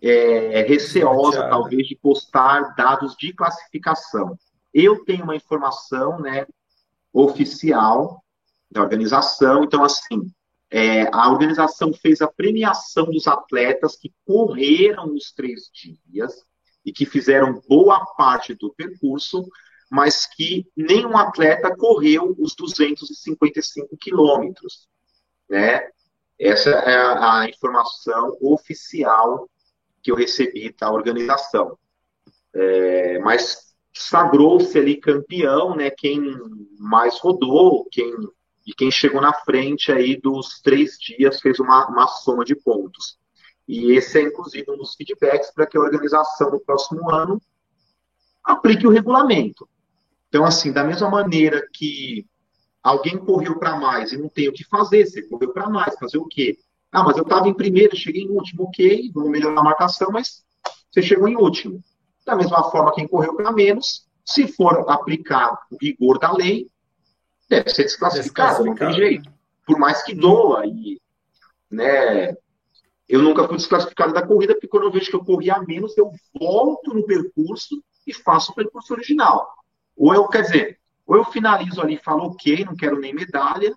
é, receosa, talvez, de postar dados de classificação. Eu tenho uma informação né, oficial da organização, então, assim, é, a organização fez a premiação dos atletas que correram os três dias e que fizeram boa parte do percurso, mas que nenhum atleta correu os 255 quilômetros, né? Essa é a, informação oficial que eu recebi da organização. É, mas sagrou-se ali campeão, né? Quem mais rodou, quem e quem chegou na frente aí dos três dias fez uma, uma soma de pontos. E esse é, inclusive, um dos feedbacks para que a organização no próximo ano aplique o regulamento. Então, assim, da mesma maneira que alguém correu para mais e não tem o que fazer, você correu para mais, fazer o quê? Ah, mas eu estava em primeiro, cheguei em último, ok, vamos melhorar a marcação, mas você chegou em último. Da mesma forma, quem correu para menos, se for aplicar o rigor da lei, deve ser desclassificado, desclassificado. não tem jeito. Por mais que doa. E, né, eu nunca fui desclassificado da corrida, porque quando eu vejo que eu corri a menos, eu volto no percurso e faço o percurso original. Ou eu, quer dizer, ou eu finalizo ali e falo, ok, não quero nem medalha,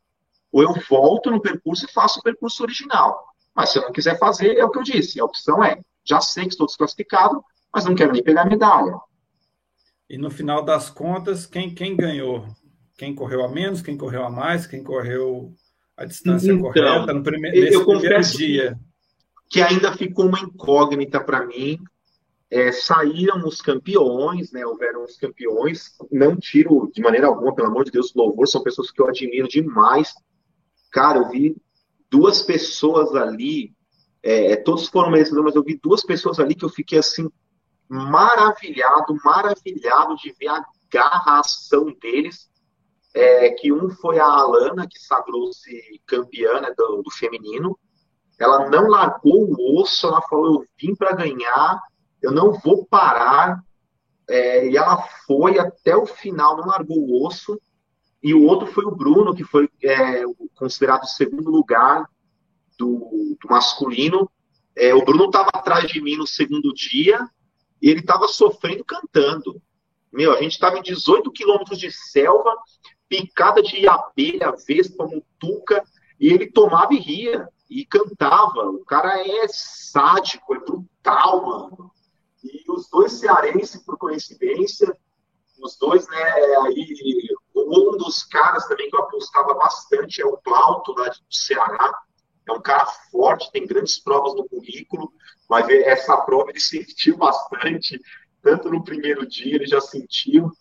ou eu volto no percurso e faço o percurso original. Mas se eu não quiser fazer, é o que eu disse. A opção é, já sei que estou desclassificado, mas não quero nem pegar medalha. E no final das contas, quem, quem ganhou? Quem correu a menos, quem correu a mais, quem correu a distância então, correta no primeiro, nesse eu primeiro dia? Que ainda ficou uma incógnita para mim é, saíram os campeões, né? Houveram os campeões. Não tiro de maneira alguma, pelo amor de Deus, louvor, são pessoas que eu admiro demais. Cara, eu vi duas pessoas ali, é, todos foram merecedores, mas eu vi duas pessoas ali que eu fiquei assim, maravilhado, maravilhado de ver a garração deles. É, que um foi a Alana, que sagrou-se campeã né, do, do feminino. Ela não largou o osso, ela falou: Eu vim para ganhar, eu não vou parar. É, e ela foi até o final, não largou o osso. E o outro foi o Bruno, que foi é, considerado o segundo lugar do, do masculino. É, o Bruno estava atrás de mim no segundo dia e ele estava sofrendo cantando. Meu, a gente estava em 18 quilômetros de selva, picada de abelha, vespa, mutuca, e ele tomava e ria, e cantava. O cara é sádico, é brutal, mano. E os dois cearenses, por coincidência, os dois, né, aí, um dos caras também que eu apostava bastante é o Plauto, lá do Ceará, é um cara forte, tem grandes provas no currículo, mas essa prova ele [laughs] sentiu bastante, tanto no primeiro dia ele já sentiu,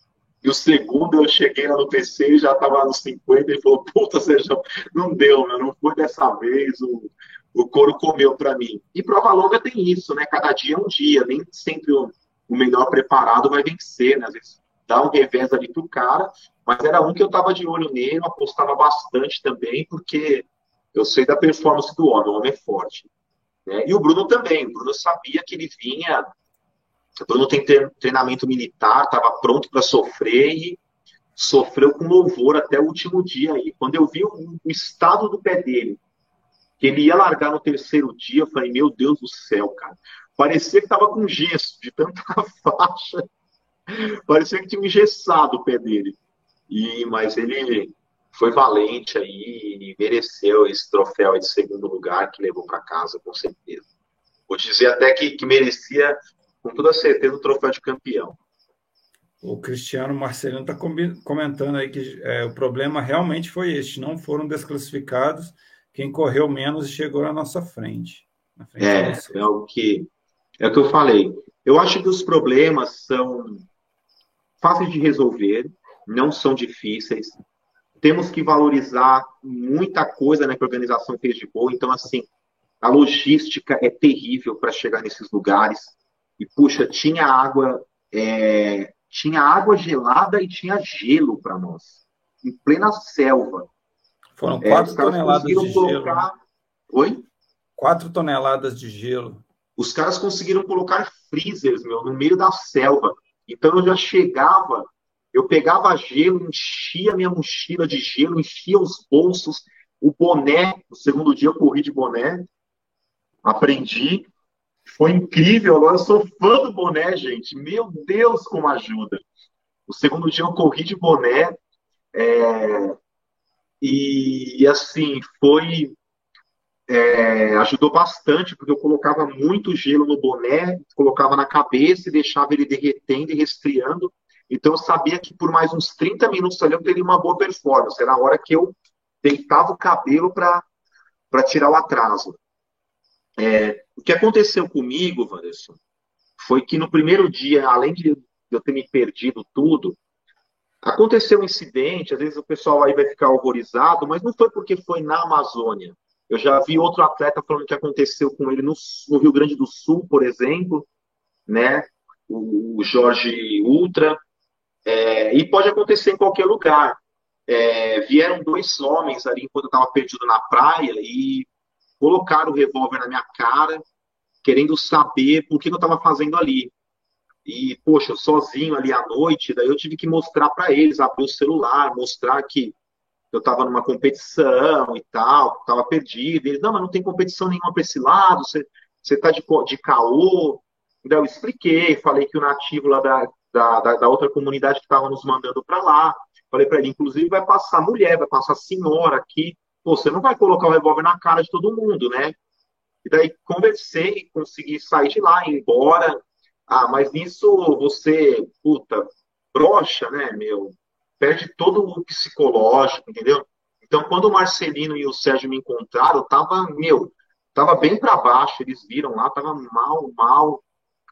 e o segundo eu cheguei lá no PC e já estava nos 50 e falou, puta, seja, não deu, não foi dessa vez, o, o couro comeu para mim. E prova longa tem isso, né? Cada dia é um dia, nem sempre o, o melhor preparado vai vencer, né? Às vezes dá um revés ali pro cara, mas era um que eu tava de olho nele, apostava bastante também, porque eu sei da performance do homem, o homem é forte. Né? E o Bruno também, o Bruno sabia que ele vinha, Bruno tem treinamento militar, estava pronto para sofrer e sofreu com louvor até o último dia aí. Quando eu vi o, o estado do pé dele, que ele ia largar no terceiro dia, eu falei, meu Deus do céu, cara. Parecia que tava com gesso, de tanta [laughs] faixa. Parecia que tinha engessado o pé dele. E, mas ele foi valente aí e mereceu esse troféu de segundo lugar que levou para casa, com certeza. Vou dizer até que, que merecia, com toda certeza, o troféu de campeão. O Cristiano Marcelino está comentando aí que é, o problema realmente foi este: não foram desclassificados quem correu menos e chegou na nossa frente. Frente é, é o que é o que eu falei. Eu acho que os problemas são fáceis de resolver, não são difíceis. Temos que valorizar muita coisa né, que a organização fez de boa. Então, assim, a logística é terrível para chegar nesses lugares. E, puxa, tinha água, é, tinha água gelada e tinha gelo para nós, em plena selva. Foram é, quatro é, toneladas de colocar... gelo. Oi? Quatro toneladas de gelo. Os caras conseguiram colocar freezers, meu, no meio da selva. Então eu já chegava, eu pegava gelo, enchia minha mochila de gelo, enchia os bolsos, o boné. No segundo dia eu corri de boné, aprendi. Foi incrível, agora eu sou fã do boné, gente. Meu Deus, como ajuda. O segundo dia eu corri de boné. É... E assim, foi é, ajudou bastante, porque eu colocava muito gelo no boné, colocava na cabeça e deixava ele derretendo e resfriando. Então eu sabia que por mais uns 30 minutos ali eu teria uma boa performance. Era a hora que eu deitava o cabelo para tirar o atraso. É, o que aconteceu comigo, Vanderson, foi que no primeiro dia, além de eu ter me perdido tudo, aconteceu um incidente, às vezes o pessoal aí vai ficar horrorizado, mas não foi porque foi na Amazônia. Eu já vi outro atleta falando que aconteceu com ele no, no Rio Grande do Sul, por exemplo, né? O, o Jorge Ultra. É, e pode acontecer em qualquer lugar. É, vieram dois homens ali enquanto eu estava perdido na praia e colocaram o revólver na minha cara, querendo saber por que eu estava fazendo ali. E, poxa, sozinho ali à noite, daí eu tive que mostrar para eles, abrir o celular, mostrar que eu estava numa competição e tal, estava perdido. Eles, não, mas não tem competição nenhuma para esse lado, você está de, de caô. Então, eu expliquei, falei que o nativo lá da, da, da, da outra comunidade que estava nos mandando para lá, falei para ele, inclusive vai passar mulher, vai passar senhora aqui. Você não vai colocar o revólver na cara de todo mundo, né? E daí conversei, consegui sair de lá, ir embora. Ah, mas nisso você, puta, brocha, né, meu? perde todo o psicológico, entendeu? Então, quando o Marcelino e o Sérgio me encontraram, tava, meu, tava bem para baixo, eles viram lá, tava mal, mal.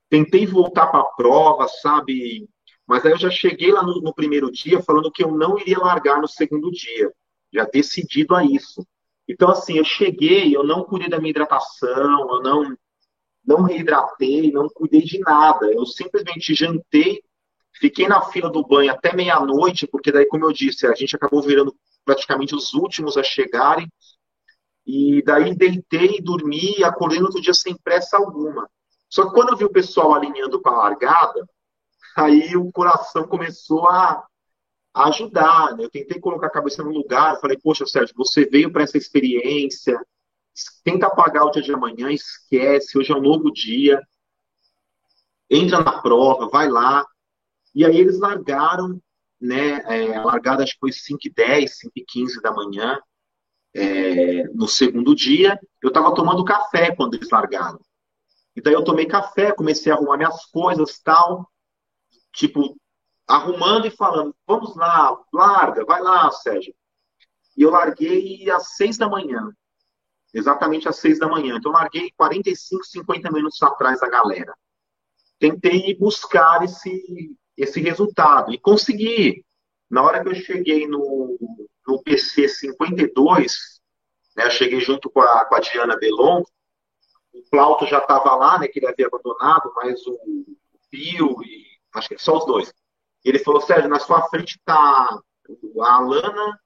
Tentei voltar para a prova, sabe? Mas aí eu já cheguei lá no, no, primeiro dia falando que eu não iria largar no segundo dia, já decidido a isso. Então, assim, eu cheguei, eu não cuidei da minha hidratação, eu não, não reidratei, não cuidei de nada. Eu simplesmente jantei Fiquei na fila do banho até meia-noite, porque daí, como eu disse, a gente acabou virando praticamente os últimos a chegarem. E daí deitei, dormi e acordei no outro dia sem pressa alguma. Só que quando eu vi o pessoal alinhando para a largada, aí o coração começou a, ajudar. Né? Eu tentei colocar a cabeça no lugar. Falei, poxa, Sérgio, você veio para essa experiência. Tenta apagar o dia de amanhã, esquece. Hoje é um novo dia. Entra na prova, vai lá. E aí eles largaram, né? É, a largada acho que foi 5 e 10, 5 e 15 da manhã, é, no segundo dia. Eu estava tomando café quando eles largaram. E daí eu tomei café, comecei a arrumar minhas coisas tal. Tipo, arrumando e falando, vamos lá, larga, vai lá, Sérgio. E eu larguei às seis da manhã. Exatamente às seis da manhã. Então, eu larguei 45, 50 minutos atrás da galera. Tentei buscar esse, esse resultado. E consegui. Na hora que eu cheguei no, no PC 52, né, eu cheguei junto com a, com a Diana Belon, o Plauto já estava lá, né, que ele havia abandonado, mas o, Pio e acho que só os dois. Ele falou, Sérgio, na sua frente está a Alana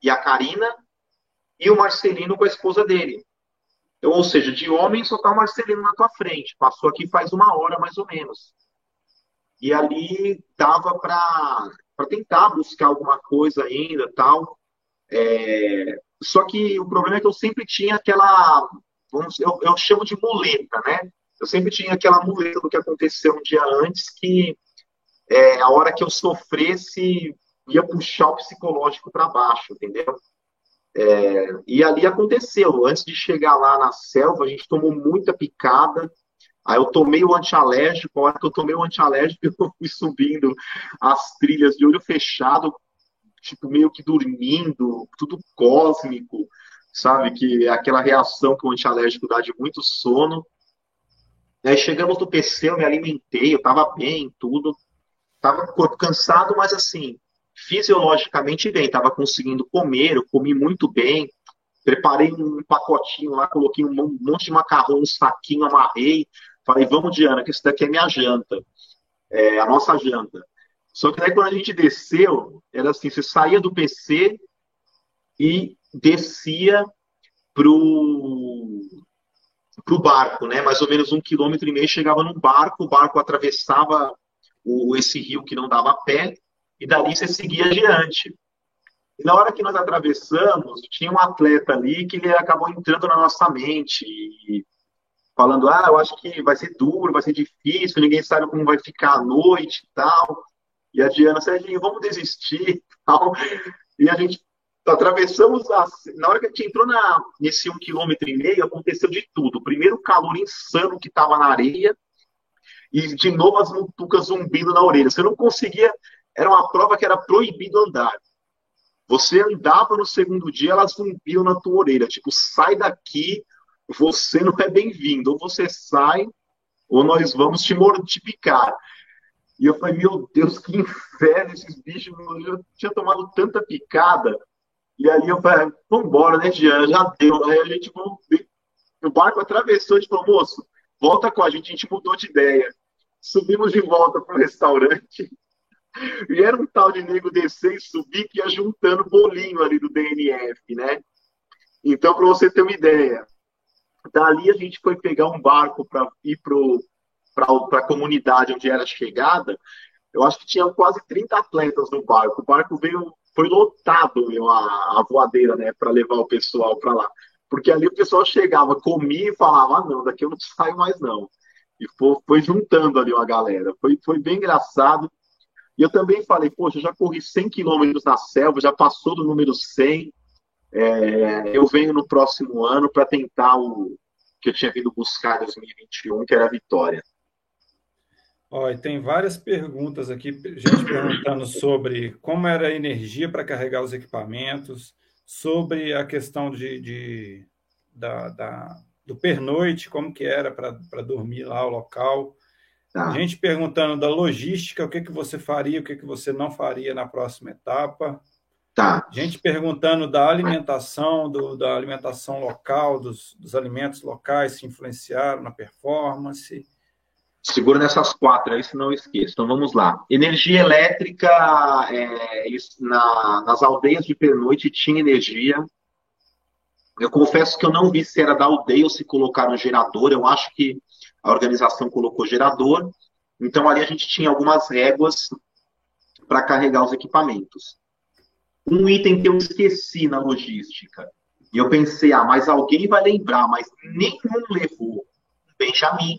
e a Karina e o Marcelino com a esposa dele. Então, ou seja, de homem só está o Marcelino na tua frente. Passou aqui faz uma hora, mais ou menos. E ali dava para tentar buscar alguma coisa ainda tal. É, só que o problema é que eu sempre tinha aquela. Vamos, eu, eu chamo de muleta, né? Eu sempre tinha aquela muleta do que aconteceu um dia antes, que é, a hora que eu sofresse, ia puxar o psicológico para baixo, entendeu? É, e ali aconteceu. Antes de chegar lá na selva, a gente tomou muita picada. Aí eu tomei o antialérgico. A hora que eu tomei o antialérgico, [laughs] eu fui subindo as trilhas de olho fechado, tipo, meio que dormindo, tudo cósmico, sabe? Que é aquela reação que o antialérgico dá de muito sono. Aí chegamos no PC, eu me alimentei, eu tava bem, tudo. Tava com o corpo cansado, mas assim, fisiologicamente bem, estava conseguindo comer, eu comi muito bem, preparei um pacotinho lá, coloquei um monte de macarrão, um saquinho, amarrei, falei, vamos Diana, que isso daqui é minha janta, é a nossa janta. Só que daí quando a gente desceu, era assim, você saía do PC e descia pro pro barco, né? Mais ou menos um quilômetro e meio chegava num barco, o barco atravessava o, esse rio que não dava pé, e dali você seguia adiante. E na hora que nós atravessamos, tinha um atleta ali que ele acabou entrando na nossa mente, falando, ah, eu acho que vai ser duro, vai ser difícil, ninguém sabe como vai ficar a noite e tal. E a Diana, Serginho, vamos desistir e [laughs] tal. E a gente atravessamos, a... na hora que a gente entrou na... nesse um quilômetro e meio, aconteceu de tudo. Primeiro, o calor insano que estava na areia, e de novo as mutucas zumbindo na orelha. Você não conseguia era uma prova que era proibido andar. Você andava no segundo dia, elas zumbiam na tua orelha, tipo, sai daqui, você não é bem-vindo. Ou você sai, ou nós vamos te mortificar. E eu falei, meu Deus, que inferno esses bichos. Eu tinha tomado tanta picada. E aí eu falei, vambora, né, Jean? Já deu. Aí a gente, o barco atravessou, a gente falou, moço, volta com a gente. A gente mudou de ideia. Subimos de volta para o restaurante. E era um tal de nego descer e subir que ia juntando bolinho ali do DNF, né? Então, para você ter uma ideia, dali a gente foi pegar um barco para ir para a comunidade onde era a chegada. Eu acho que tinha quase 30 atletas no barco. O barco veio, foi lotado meu, a, a voadeira, né, para levar o pessoal para lá. Porque ali o pessoal chegava, comia e falava: ah, não, daqui eu não saio mais não. E foi, foi juntando ali uma galera. Foi, foi bem engraçado. E eu também falei, poxa, já corri 100 quilômetros na selva, já passou do número 100. É, eu venho no próximo ano para tentar o que eu tinha vindo buscar em 2021, que era a vitória. Olha, tem várias perguntas aqui, gente perguntando sobre como era a energia para carregar os equipamentos, sobre a questão de, de da, da, do pernoite, como que era para dormir lá o local. Tá. Gente perguntando da logística, o que, que você faria, o que, que você não faria na próxima etapa. Tá. Gente perguntando da alimentação, do, da alimentação local, dos, dos alimentos locais se influenciaram na performance. Segura nessas quatro aí, não esqueça. Então vamos lá. Energia elétrica, é, na, nas aldeias de pernoite tinha energia. Eu confesso que eu não vi se era da aldeia ou se colocaram gerador. Eu acho que a organização colocou gerador, então ali a gente tinha algumas réguas para carregar os equipamentos. Um item que eu esqueci na logística, e eu pensei, ah, mas alguém vai lembrar, mas nenhum levou Benjamin,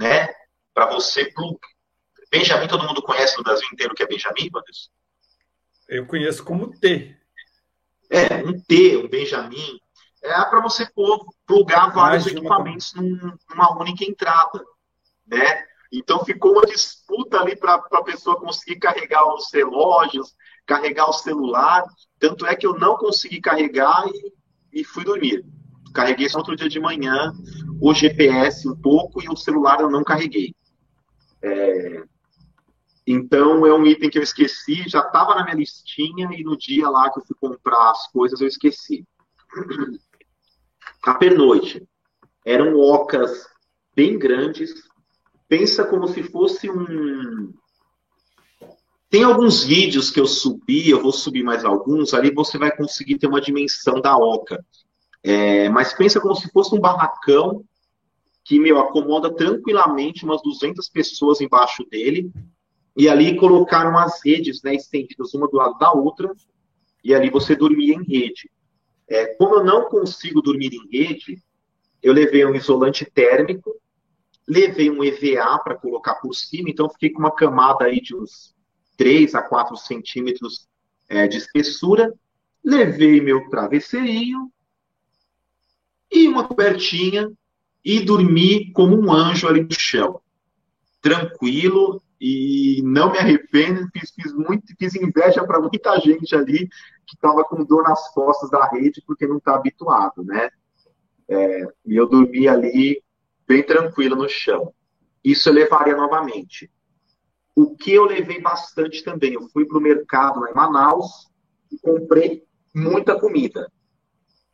né? Para você Benjamin, todo mundo conhece no Brasil inteiro que é Benjamin, Matheus? Eu conheço como T. É, um T, um Benjamin é para você plugar vários equipamentos numa única entrada, né? Então ficou uma disputa ali para a pessoa conseguir carregar os relógios, carregar o celular. Tanto é que eu não consegui carregar e, e fui dormir. Carreguei só outro dia de manhã, o GPS um pouco e o celular eu não carreguei. É, então é um item que eu esqueci, já estava na minha listinha e no dia lá que eu fui comprar as coisas eu esqueci [clears throat] a pernoite. Eram ocas bem grandes. Pensa como se fosse um. Tem alguns vídeos que eu subi, eu vou subir mais alguns, ali você vai conseguir ter uma dimensão da oca. É, mas pensa como se fosse um barracão que, meu, acomoda tranquilamente umas 200 pessoas embaixo dele. E ali colocaram as redes, né, estendidas uma do lado da outra. E ali você dormia em rede. É, como eu não consigo dormir em rede, eu levei um isolante térmico, levei um EVA para colocar por cima, então fiquei com uma camada aí de uns 3 a 4 centímetros é, de espessura, levei meu travesseirinho e uma cobertinha e dormi como um anjo ali no chão. Tranquilo e não me arrependo, fiz, fiz, muito, fiz inveja para muita gente ali que estava com dor nas costas da rede porque não está habituado, né? É, e eu dormi ali bem tranquilo no chão. Isso eu levaria novamente. O que eu levei bastante também, eu fui para o mercado lá em Manaus e comprei muita comida.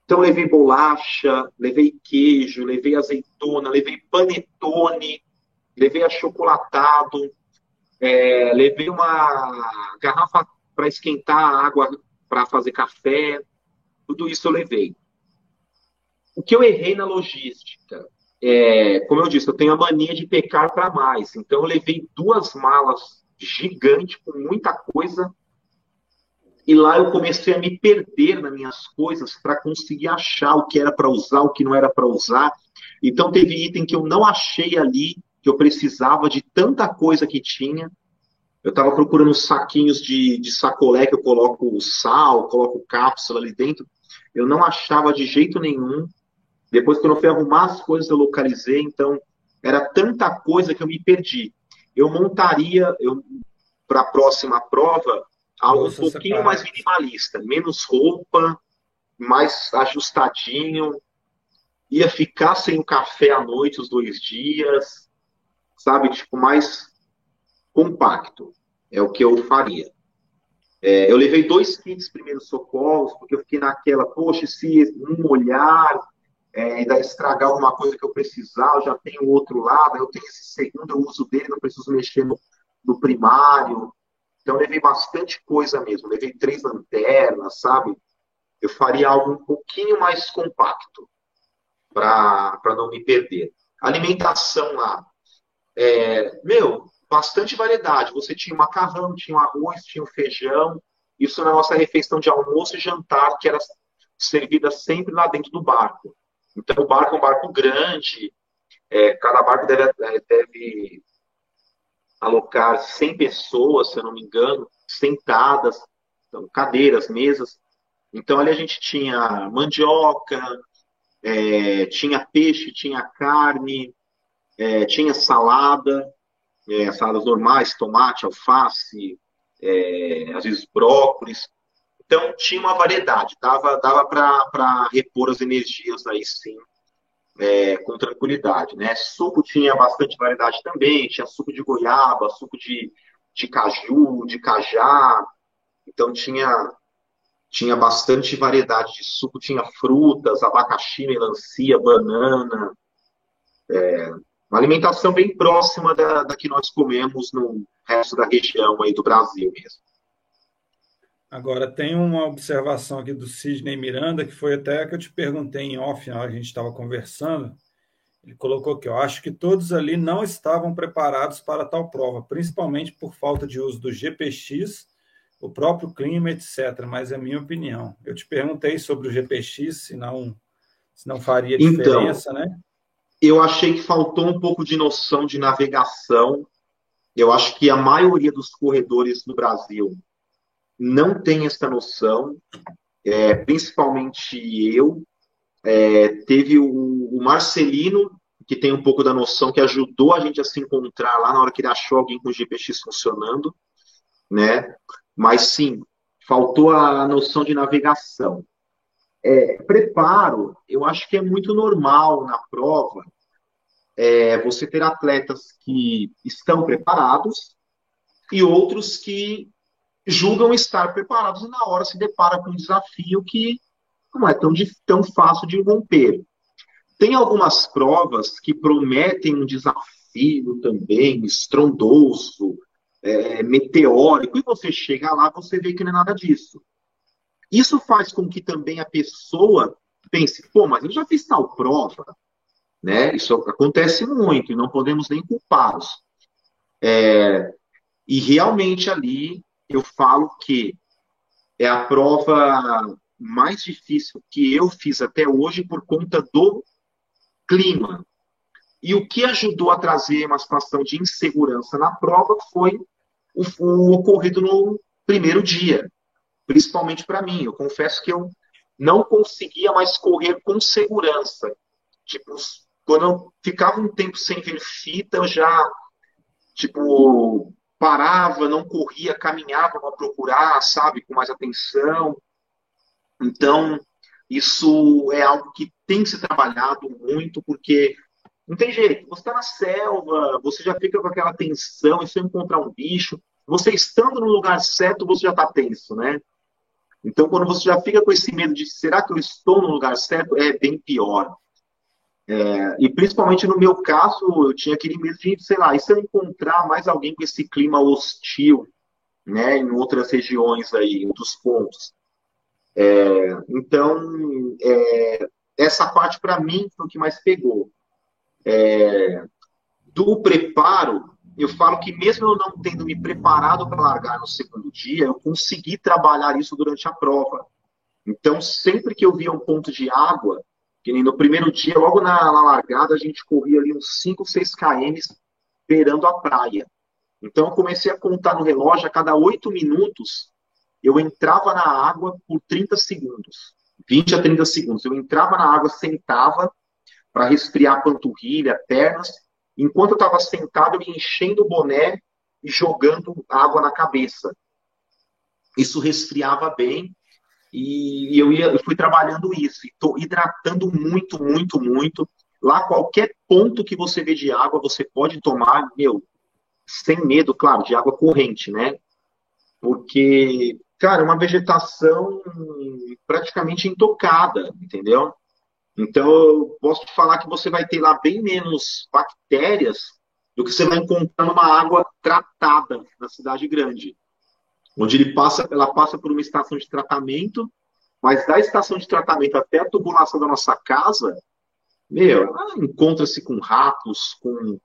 Então, levei bolacha, levei queijo, levei azeitona, levei panetone, levei achocolatado, é, levei uma garrafa para esquentar água para fazer café. Tudo isso eu levei. O que eu errei na logística? É, como eu disse, eu tenho a mania de pecar para mais. Então, eu levei duas malas gigantes com muita coisa e lá eu comecei a me perder nas minhas coisas para conseguir achar o que era para usar, o que não era para usar. Então teve item que eu não achei ali, que eu precisava de tanta coisa que tinha. Eu estava procurando saquinhos de, de sacolé que eu coloco sal, coloco cápsula ali dentro. Eu não achava de jeito nenhum. Depois, quando eu fui arrumar as coisas, eu localizei. Então, era tanta coisa que eu me perdi. Eu montaria, eu, para a próxima prova, algo Nossa, um pouquinho mais minimalista, menos roupa, mais ajustadinho, ia ficar sem o café à noite os dois dias, sabe, tipo, mais compacto, é o que eu faria. É, eu levei dois kits primeiros socorros, porque eu fiquei naquela, poxa, se um olhar é, ainda estragar alguma coisa que eu precisar, eu já tenho o outro lado, eu tenho esse segundo, eu uso dele, não preciso mexer no, no primário. Então, levei bastante coisa mesmo. Levei três lanternas, sabe? Eu faria algo um pouquinho mais compacto para não me perder. Alimentação lá. É, meu, bastante variedade. Você tinha macarrão, tinha arroz, tinha feijão. Isso na nossa refeição de almoço e jantar, que era servida sempre lá dentro do barco. Então, o barco é um barco grande. É, cada barco deve, deve alocar 100 pessoas, se eu não me engano, sentadas, então, cadeiras, mesas. Então, ali a gente tinha mandioca, é, tinha peixe, tinha carne, é, tinha salada, é, saladas normais, tomate, alface, é, às vezes brócolis. Então, tinha uma variedade, dava, dava para repor as energias aí sim é, com tranquilidade, né? Suco tinha bastante variedade também, tinha suco de goiaba, suco de, de caju, de cajá, então tinha tinha bastante variedade de suco, tinha frutas, abacaxi, melancia, banana, é, uma alimentação bem próxima da, da que nós comemos no resto da região aí do Brasil mesmo. Agora, tem uma observação aqui do Sidney Miranda, que foi até que eu te perguntei em off, que a gente estava conversando. Ele colocou que eu acho que todos ali não estavam preparados para tal prova, principalmente por falta de uso do GPX, o próprio clima, etc. Mas é a minha opinião. Eu te perguntei sobre o GPX, se não, se não faria então, diferença, então, né? Eu achei que faltou um pouco de noção de navegação. Eu acho que a maioria dos corredores no Brasil não tem essa noção, é, principalmente eu. É, teve o, o, Marcelino, que tem um pouco da noção, que ajudou a gente a se encontrar lá na hora que ele achou alguém com o GPX funcionando, né? Mas sim, faltou a noção de navegação. É, preparo, eu acho que é muito normal na prova é, você ter atletas que estão preparados e outros que julgam estar preparados e na hora se depara com um desafio que não é tão, tão fácil de romper. Tem algumas provas que prometem um desafio também estrondoso, é, meteórico, e você chega lá, você vê que não é nada disso. Isso faz com que também a pessoa pense, pô, mas eu já fiz tal prova, né? Isso acontece muito e não podemos nem culpá-los. É, e realmente ali eu falo que é a prova mais difícil que eu fiz até hoje por conta do clima. E o que ajudou a trazer uma situação de insegurança na prova foi o, o ocorrido no primeiro dia, principalmente para mim. Eu confesso que eu não conseguia mais correr com segurança. Tipo, quando eu ficava um tempo sem ver fita, eu já, tipo, parava, não corria, caminhava para procurar, sabe, com mais atenção. Então, isso é algo que tem que ser trabalhado muito, porque não tem jeito. Você está na selva, você já fica com aquela tensão, e se encontrar um bicho, você estando no lugar certo, você já está tenso, né? Então, quando você já fica com esse medo de será que eu estou no lugar certo, é bem pior. É, e principalmente no meu caso, eu tinha aquele medo de, sei lá, e se eu encontrar mais alguém com esse clima hostil, né, em outras regiões aí, em outros pontos. É, então, é, essa parte para mim foi o que mais pegou. É, do preparo, eu falo que mesmo eu não tendo me preparado para largar no segundo dia, eu consegui trabalhar isso durante a prova. Então, sempre que eu via um ponto de água, que no primeiro dia, logo na, na largada, a gente corria ali uns 5, 6 km beirando a praia. Então, eu comecei a contar no relógio, a cada 8 minutos, eu entrava na água por 30 segundos, 20 a 30 segundos. Eu entrava na água, sentava para resfriar a panturrilha, pernas. Enquanto eu estava sentado, eu ia enchendo o boné e jogando água na cabeça. Isso resfriava bem e eu, ia, eu fui trabalhando isso. Hidratando muito, muito, muito. Lá, qualquer ponto que você vê de água, você pode tomar, meu, sem medo, claro, de água corrente, né? Porque cara, uma vegetação praticamente intocada, entendeu? Então, eu posso te falar que você vai ter lá bem menos bactérias do que você vai encontrar numa água tratada na cidade grande. Onde ele passa, ela passa por uma estação de tratamento, mas da estação de tratamento até a tubulação da nossa casa, meu, encontra-se com ratos, com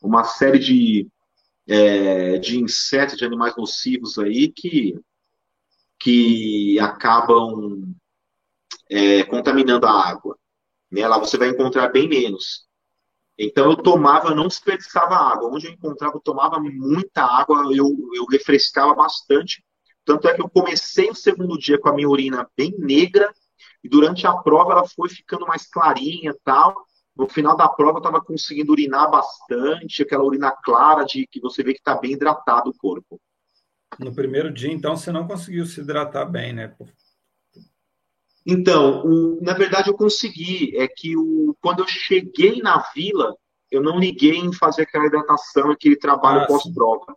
uma série de, é, de insetos, de animais nocivos aí que que acabam é, contaminando a água. Né? Lá você vai encontrar bem menos. Então eu tomava, não desperdiçava água. Onde eu encontrava, eu tomava muita água, eu, eu refrescava bastante. Tanto é que eu comecei o segundo dia com a minha urina bem negra, e durante a prova ela foi ficando mais clarinha tal. No final da prova eu estava conseguindo urinar bastante, aquela urina clara de que você vê que está bem hidratado o corpo. No primeiro dia, então, você não conseguiu se hidratar bem, né? Então, o, na verdade, eu consegui. É que o, quando eu cheguei na vila, eu não liguei em fazer aquela hidratação, aquele trabalho ah, pós-prova.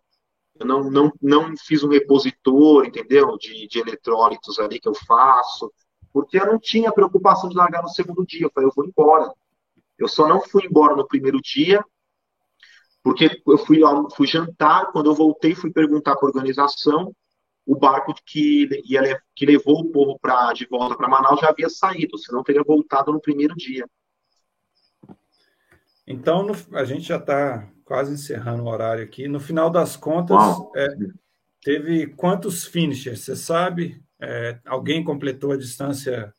Eu não, não, não fiz um repositor, entendeu? De, de eletrólitos ali que eu faço, porque eu não tinha preocupação de largar no segundo dia. Eu falei, eu vou embora. Eu só não fui embora no primeiro dia, porque eu fui, fui jantar, quando eu voltei, fui perguntar para a organização, o barco que, ia, que levou o povo pra, de volta para Manaus já havia saído, senão teria voltado no primeiro dia. Então, no, a gente já está quase encerrando o horário aqui. No final das contas, é, teve quantos finishers? Você sabe? É, alguém completou a distância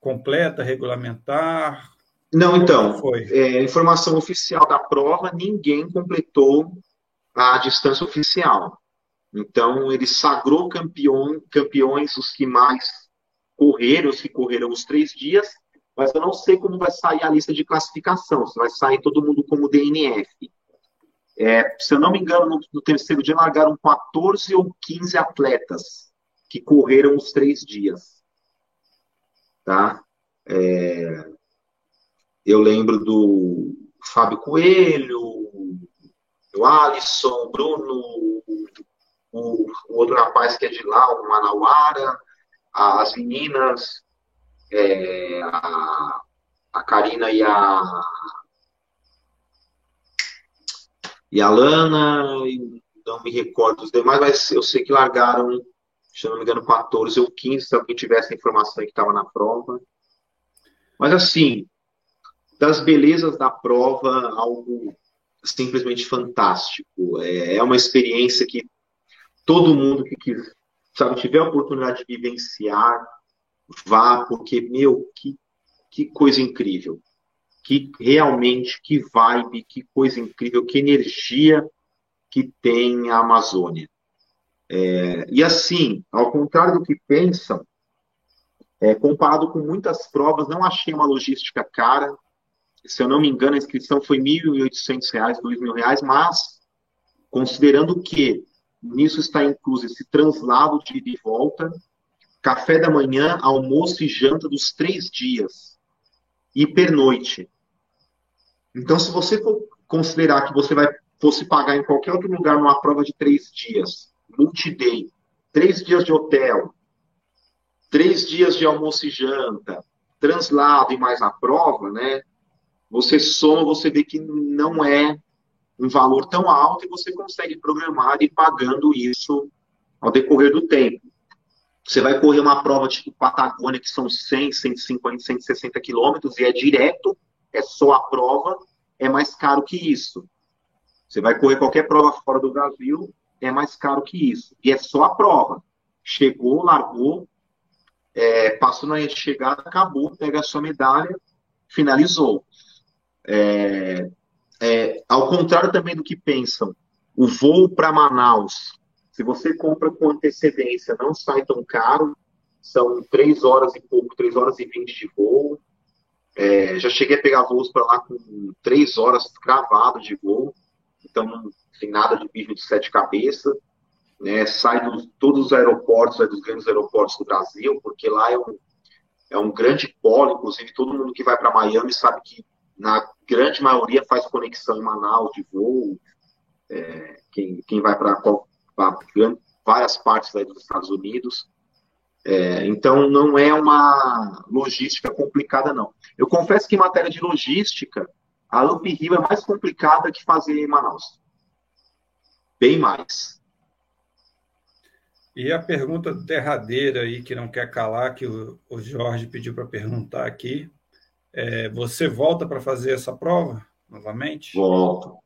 completa, regulamentar? Não, então, é, informação oficial da prova, ninguém completou a distância oficial. Então, ele sagrou campeão, campeões os que mais correram, os que correram os três dias, mas eu não sei como vai sair a lista de classificação, se vai sair todo mundo como DNF. É, se eu não me engano, no, no terceiro dia largaram 14 ou 15 atletas que correram os três dias. Tá? É, eu lembro do Fábio Coelho, do Alisson, o Bruno, o, o, outro rapaz que é de lá, o Manauara, as meninas, é, a, a Karina e a e a Lana, não me recordo os demais, mas eu sei que largaram, se não me engano, 14 ou 15, se alguém tivesse a informação que estava na prova. Mas assim, das belezas da prova, algo simplesmente fantástico. É, é uma experiência que todo mundo que quiser, sabe, tiver a oportunidade de vivenciar, vá, porque, meu, que, que coisa incrível. Que realmente, que vibe, que coisa incrível, que energia que tem a Amazônia. É, e assim, ao contrário do que pensam, é, comparado com muitas provas, não achei uma logística cara. Se eu não me engano, a inscrição foi R$ 1.800, R$ 2.000, mas considerando que nisso está incluso esse translado de ida e volta, café da manhã, almoço e janta dos três dias, e pernoite. Então, se você for considerar que você vai fosse pagar em qualquer outro lugar numa prova de três dias, multi-day, três dias de hotel, três dias de almoço e janta, translado e mais a prova, né? Você soma, você vê que não é um valor tão alto e você consegue programar e pagando isso ao decorrer do tempo. Você vai correr uma prova tipo Patagônia, que são 100, 150, 160 quilômetros, e é direto, é só a prova, é mais caro que isso. Você vai correr qualquer prova fora do Brasil, é mais caro que isso. E é só a prova. Chegou, largou, é, passou na chegada, acabou, pega a sua medalha, finalizou. É, é, ao contrário também do que pensam, o voo para Manaus, se você compra com antecedência, não sai tão caro, são três horas e pouco, três horas e vinte de voo. É, já cheguei a pegar voos para lá com três horas cravado de voo, então nada de bicho de sete cabeças né, sai de todos os aeroportos, dos grandes aeroportos do Brasil, porque lá é um, é um grande polo, inclusive todo mundo que vai para Miami sabe que na grande maioria faz conexão em Manaus de voo, é, quem, quem vai para várias partes dos Estados Unidos. É, então, não é uma logística complicada, não. Eu confesso que em matéria de logística, a Lamp Rio é mais complicada que fazer em Manaus. Bem mais. E a pergunta derradeira aí, que não quer calar, que o Jorge pediu para perguntar aqui, é, você volta para fazer essa prova novamente? Volto.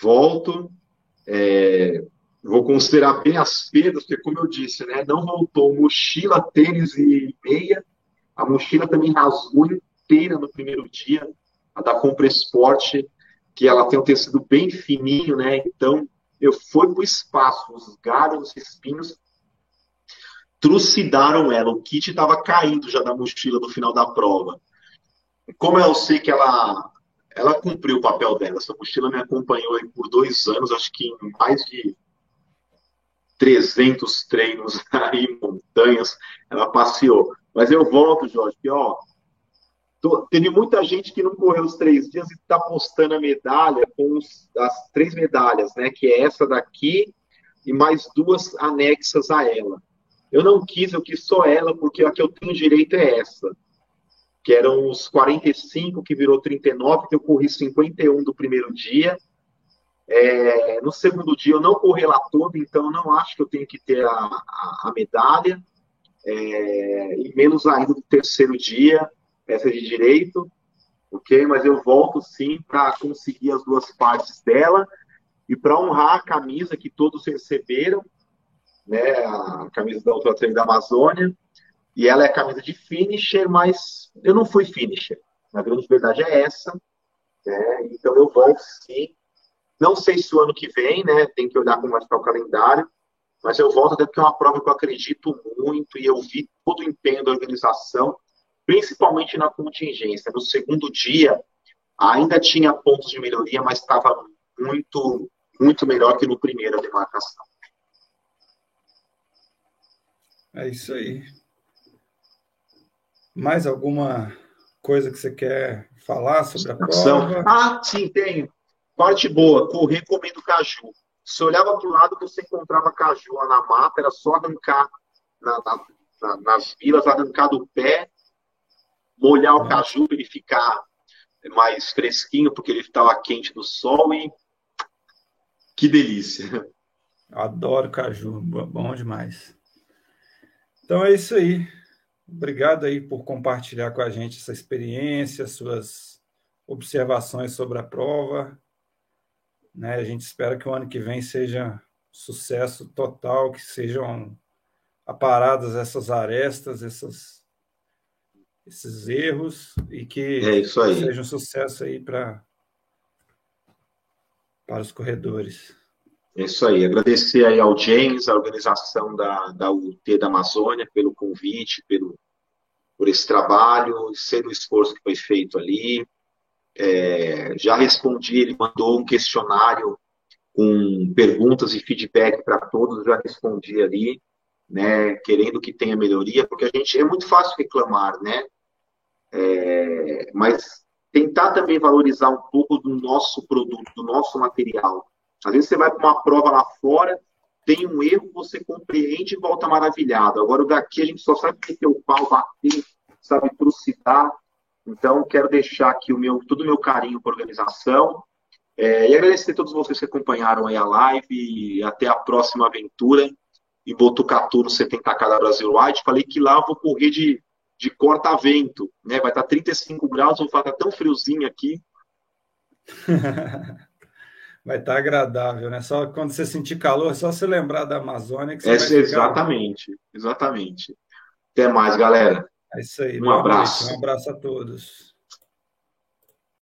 Volto. É, vou considerar bem as perdas, porque, como eu disse, né, não voltou mochila, tênis e meia. A mochila também rasgou inteira no primeiro dia, a da Compra Esporte, que ela tem um tecido bem fininho, né? Então, eu fui para o espaço, os galhos, os espinhos trucidaram ela. O kit estava caindo já da mochila no final da prova. Como eu sei que ela ela cumpriu o papel dela, essa mochila me acompanhou por dois anos, acho que em mais de 300 treinos [laughs] aí, montanhas, ela passeou. Mas eu volto, Jorge, que ó, Tô, teve muita gente que não correu os três dias e está postando a medalha com os, as três medalhas, né? Que é essa daqui e mais duas anexas a ela. Eu não quis, eu quis só ela, porque a que eu tenho direito é essa. Que eram os 45, que virou 39, que eu corri 51 do primeiro dia. É, no segundo dia eu não corri lá todo, então não acho que eu tenho que ter a, a, a medalha. É, e menos ainda do terceiro dia essa de direito, ok? Mas eu volto sim para conseguir as duas partes dela e para honrar a camisa que todos receberam, né? A camisa da Ultra Trail da Amazônia. E ela é a camisa de finisher, mas eu não fui finisher. Na grande verdade é essa. Né? Então eu volto sim. Não sei se o ano que vem, né? Tem que olhar como vai ficar o calendário. Mas eu volto até porque é uma prova que eu acredito muito e eu vi todo o empenho da organização principalmente na contingência. No segundo dia, ainda tinha pontos de melhoria, mas estava muito, muito melhor que no primeiro a demarcação. É isso aí. Mais alguma coisa que você quer falar sobre a prova? Ah, sim, tenho. Parte boa, correr comendo caju. Se olhava para o lado, você encontrava caju lá na mata, era só arrancar na, na, na, nas vilas, arrancar do pé molhar o caju para ele ficar mais fresquinho, porque ele estava quente do sol e que delícia. Adoro caju, bom demais. Então é isso aí. Obrigado aí por compartilhar com a gente essa experiência, suas observações sobre a prova. Né? A gente espera que o ano que vem seja sucesso total, que sejam aparadas essas arestas, essas esses erros e que é seja um sucesso aí para para os corredores. É isso aí. Agradecer aí ao James, a organização da, da UT da Amazônia, pelo convite, pelo, por esse trabalho, sendo o esforço que foi feito ali. É, já respondi, ele mandou um questionário com perguntas e feedback para todos, já respondi ali, né, querendo que tenha melhoria, porque a gente é muito fácil reclamar, né? É, mas tentar também valorizar um pouco do nosso produto, do nosso material. Às vezes você vai para uma prova lá fora, tem um erro, você compreende e volta maravilhado. Agora, o daqui a gente só sabe meter o pau, bater, sabe trucidar. Então, quero deixar aqui o meu, todo o meu carinho para a organização. É, e agradecer a todos vocês que acompanharam aí a live. E até a próxima aventura em Botucatu, no 70K da Brasil Wide. Falei que lá eu vou correr de de corta-vento, né? Vai estar 35 graus, vai estar tão friozinho aqui. [laughs] vai estar agradável, né? Só quando você sentir calor, é só se lembrar da Amazônia que você é, vai Exatamente, ficar... exatamente. Até mais, galera. É isso aí. Um abraço. Noite. Um abraço a todos.